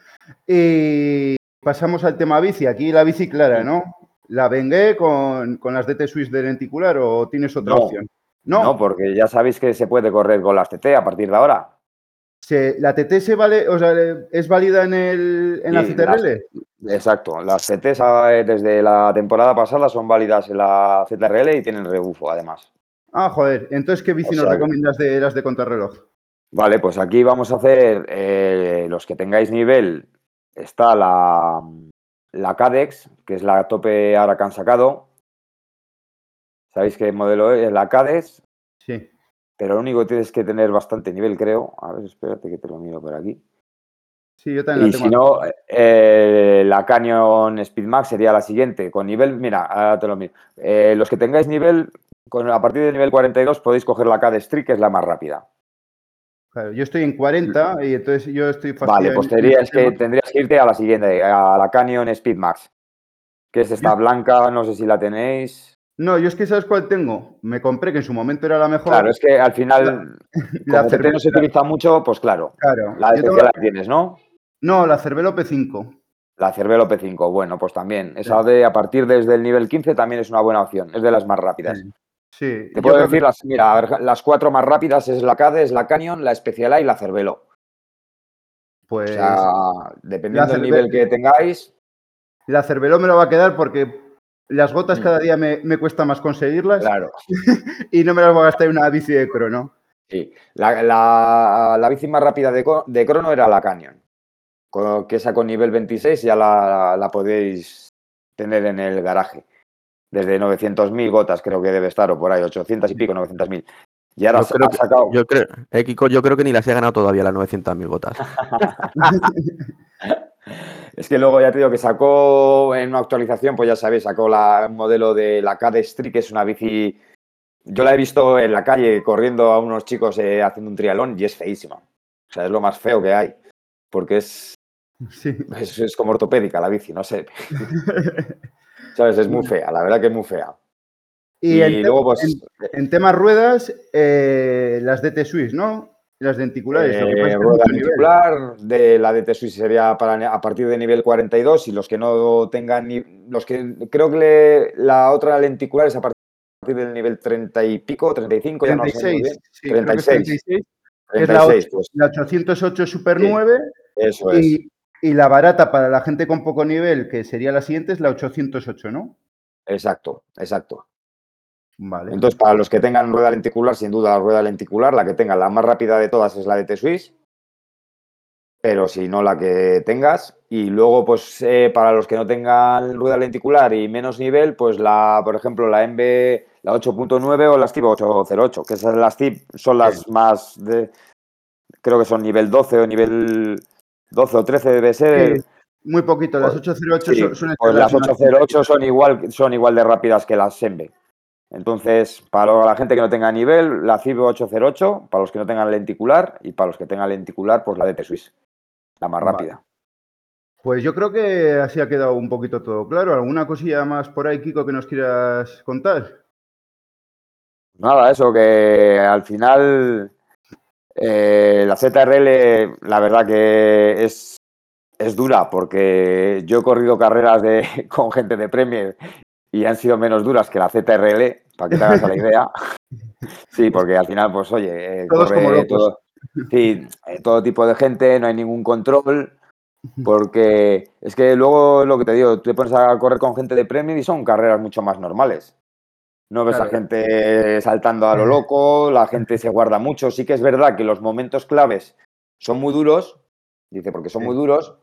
Y pasamos al tema bici. Aquí la bici clara, ¿no? ¿La vengué con, con las DT Swiss de lenticular o tienes otra No. opción? No. No, porque ya sabéis que se puede correr con las TT a partir de ahora. Se- la TT se vale, o sea, es válida en, el, en la CTRL. Exacto, las CTs eh, desde la temporada pasada son válidas en la ZRL y tienen rebufo además. Ah, joder. Entonces, ¿qué bici O nos sea recomiendas de las de contrarreloj? Vale, pues aquí vamos a hacer eh, los que tengáis nivel. Está la, la Cadex, que es la tope ahora que han sacado. ¿Sabéis qué modelo es? La Cadex, Sí. Pero lo único que tienes que tener bastante nivel, creo. A ver, espérate que te lo miro por aquí. Sí, yo también Y la si tengo. no, eh, la Canyon Speedmax sería la siguiente. Con nivel, mira, ahora te lo miro. Eh, los que tengáis nivel, con, a partir del nivel 42 podéis coger la Cadex Street, que es la más rápida. Claro, yo estoy en 40 y entonces yo estoy Vale, pues en- en tendrías que, tendrías que irte a la siguiente, a la Canyon Speedmax, que es esta blanca, no sé si la tenéis. No, yo es que ¿sabes cuál tengo? Me compré, que en su momento era la mejor. Claro, es que al final, la como no se utiliza mucho, pues claro, Claro. la especial la tienes, ¿no? No, la Cervelo P5. La Cervelo P5, bueno, pues también. Esa de a partir desde el nivel 15 también es una buena opción, es de las más rápidas. Sí. Sí. Te puedo decir, que- las, mira, a ver, las cuatro más rápidas es la CADE, es la Canyon, la Specialized y la Cervelo. Pues O sea, dependiendo del nivel que tengáis, la Cervelo me lo va a quedar porque las gotas Mm. cada día me, me cuesta más conseguirlas claro. [laughs] y no me las voy a gastar en una bici de crono. Sí. La, la- la bici más rápida de, crono era la Canyon. Con, que esa con nivel 26 ya la, la podéis tener en el garaje. Desde 900.000 gotas creo que debe estar, o por ahí, 800 y pico, 900.000. Y ahora Yo se creo ha sacado... Yo creo, eh, Kiko, yo creo que ni las he ganado todavía las 900.000 gotas. [laughs] Es que luego ya te digo que sacó en una actualización, pues ya sabéis, sacó la, un modelo de la KD Street, que es una bici. Yo la he visto en la calle corriendo a unos chicos eh, haciendo un trialón y es feísima. O sea, es lo más feo que hay. Porque es, Sí. es, es como ortopédica la bici, no sé. [laughs] ¿Sabes? Es muy fea, la verdad que es muy fea. Y, luego, pues. en- en temas ruedas, eh, las DT Swiss, ¿no? Las denticulares. lo que pasa es Eh, rueda lenticular de la DT Swiss sería para, a partir de nivel 42 y los que no tengan ni- los que creo que le- la otra lenticular es a partir del nivel 30 y pico 35 ya no sé muy 36. bien. sí, creo que es 36. 36. Es la 36 pues La 808 Super Sí, 9 eso es y, y la barata para la gente con poco nivel, que sería la siguiente, es la 808, ¿no? exacto exacto Vale. entonces para los que tengan rueda lenticular sin duda la rueda lenticular la que tenga la más rápida de todas es la DT Swiss pero si no la que tengas y luego pues eh, para los que no tengan rueda lenticular y menos nivel pues la por ejemplo la MB la 8.9 o la STIB 808 que esas las TIP son las más de creo que son nivel 12 o nivel 12 o 13 debe ser Sí, muy poquito, las Pues, 808 Sí, son, suelen pues ser las más 808 son igual, son igual de rápidas que las Sembe. Entonces, para la gente que no tenga nivel, la CIB 808, para los que no tengan lenticular, y para los que tengan lenticular, pues la DT Swiss, la más Vale. rápida. Pues yo creo que así ha quedado un poquito todo claro. ¿Alguna cosilla más por ahí, Kiko, que nos quieras contar? Nada, eso que al final eh, la ZRL, la verdad que es, es dura, porque yo he corrido carreras de, [laughs] con gente de Premier y han sido menos duras que la ZRL, para que te hagas a la idea. [laughs] Sí, porque al final, pues oye, eh, Todos corre locos. todo, sí, eh, todo tipo de gente, no hay ningún control, porque es que luego lo que te digo, tú te pones a correr con gente de Premier y son carreras mucho más normales. No ves a gente saltando a lo loco, la gente se guarda mucho. Sí que es verdad que los momentos claves son muy duros, dice, porque son muy duros,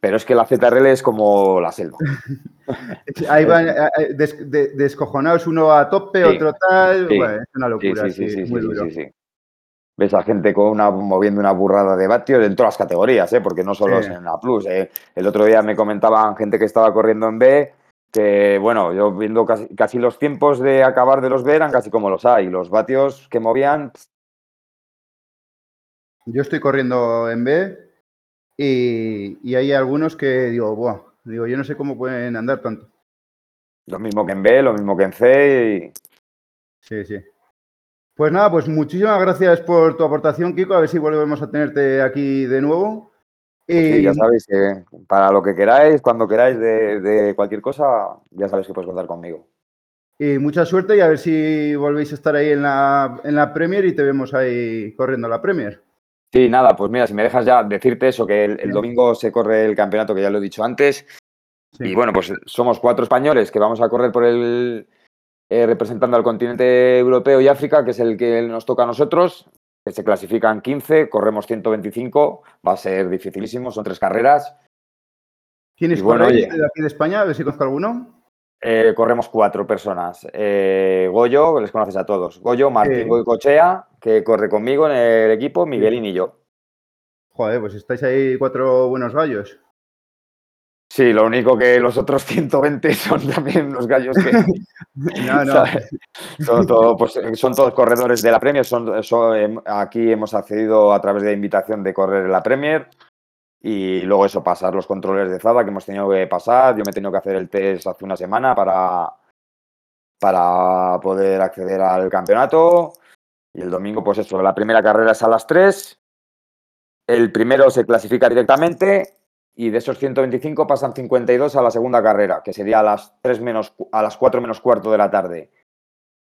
pero es que la ZRL es como la selva. [laughs] Ahí van eh, eh, des- de- descojonados, uno a tope, Sí, otro tal. sí, Bueno, es una locura, sí, sí, sí, sí, muy sí, duro. Ves a gente con una, moviendo una burrada de vatios en todas las categorías, ¿eh? porque no solo es en la Plus. ¿eh? El otro día me comentaban gente que estaba corriendo en B que, bueno, yo viendo casi, casi los tiempos de acabar de los B eran casi como los A y los vatios que movían, Yo estoy corriendo en B y, y hay algunos que digo, Buah, digo, yo no sé cómo pueden andar tanto. lo mismo que en B, lo mismo que en C. y- Sí, sí. Pues nada, pues muchísimas gracias por tu aportación, Kiko. A ver si volvemos a tenerte aquí de nuevo. Sí, Y ya sabéis que para lo que queráis, cuando queráis de, de cualquier cosa, ya sabéis que podéis contar conmigo. Y mucha suerte y a ver si volvéis a estar ahí en la, en la Premier y te vemos ahí corriendo la Premier. Sí, nada, pues mira, si me dejas ya decirte eso, que el, el domingo se corre el campeonato, que ya lo he dicho antes, Sí. y bueno, pues somos cuatro españoles que vamos a correr por el, eh, representando al continente europeo y África, que es el que nos toca a nosotros, que se clasifican 15, corremos 125, va a ser dificilísimo, son tres carreras. ¿Quiénes bueno, de aquí de España? A ver si conozco alguno. Eh, corremos cuatro personas. Eh, Goyo, les conoces a todos. Goyo, Martín Sí. Goicochea, que corre conmigo en el equipo, Miguelín y yo. Joder, pues estáis ahí cuatro buenos gallos. Sí, lo único que los otros [laughs] 120 son también los gallos que [laughs] No, no. son, todo- pues, eh, son todos corredores de la Premier. Son, son, em, aquí hemos accedido a través de invitación de correr en la Premier. Y luego eso, pasar los controles de Zada que hemos tenido que pasar. Yo me he tenido que hacer el test hace una semana para, para poder acceder al campeonato. Y el domingo, pues eso, la primera carrera es a las 3. El primero se clasifica directamente y de esos 125 pasan 52 a la segunda carrera, que sería a las 3 menos, a las 4 menos cuarto de la tarde.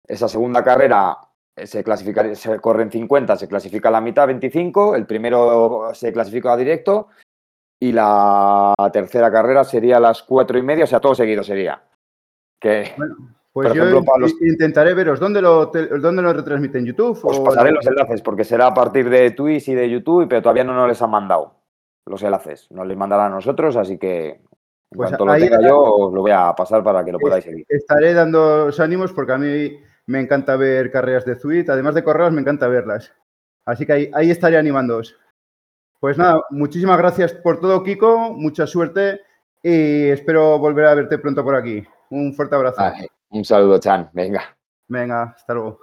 Esa segunda carrera se, clasifica, se corre en 50, se clasifica la mitad, 25. El primero se clasifica directo. Y la tercera carrera sería a las 4 y media, o sea, todo seguido sería. Que Pues Por yo ejemplo, para los- in- intentaré veros. ¿Dónde lo, ¿Dónde lo retransmiten? ¿YouTube? os o- pasaré los enlaces, porque será a partir de Twitch y de YouTube, pero todavía no nos les han mandado los enlaces. Nos les mandarán a nosotros, así que en Pues cuanto lo tenga yo, os lo voy a pasar para que lo podáis seguir. Estaré dando ánimos porque a mí me encanta ver carreras de Zuit. Además de correrlas, me encanta verlas. Así que ahí, ahí estaré animándoos. Pues nada, muchísimas gracias por todo, Kiko. Mucha suerte y espero volver a verte pronto por aquí. Un fuerte abrazo. Vale, un saludo, Chan. Venga. Venga, hasta luego.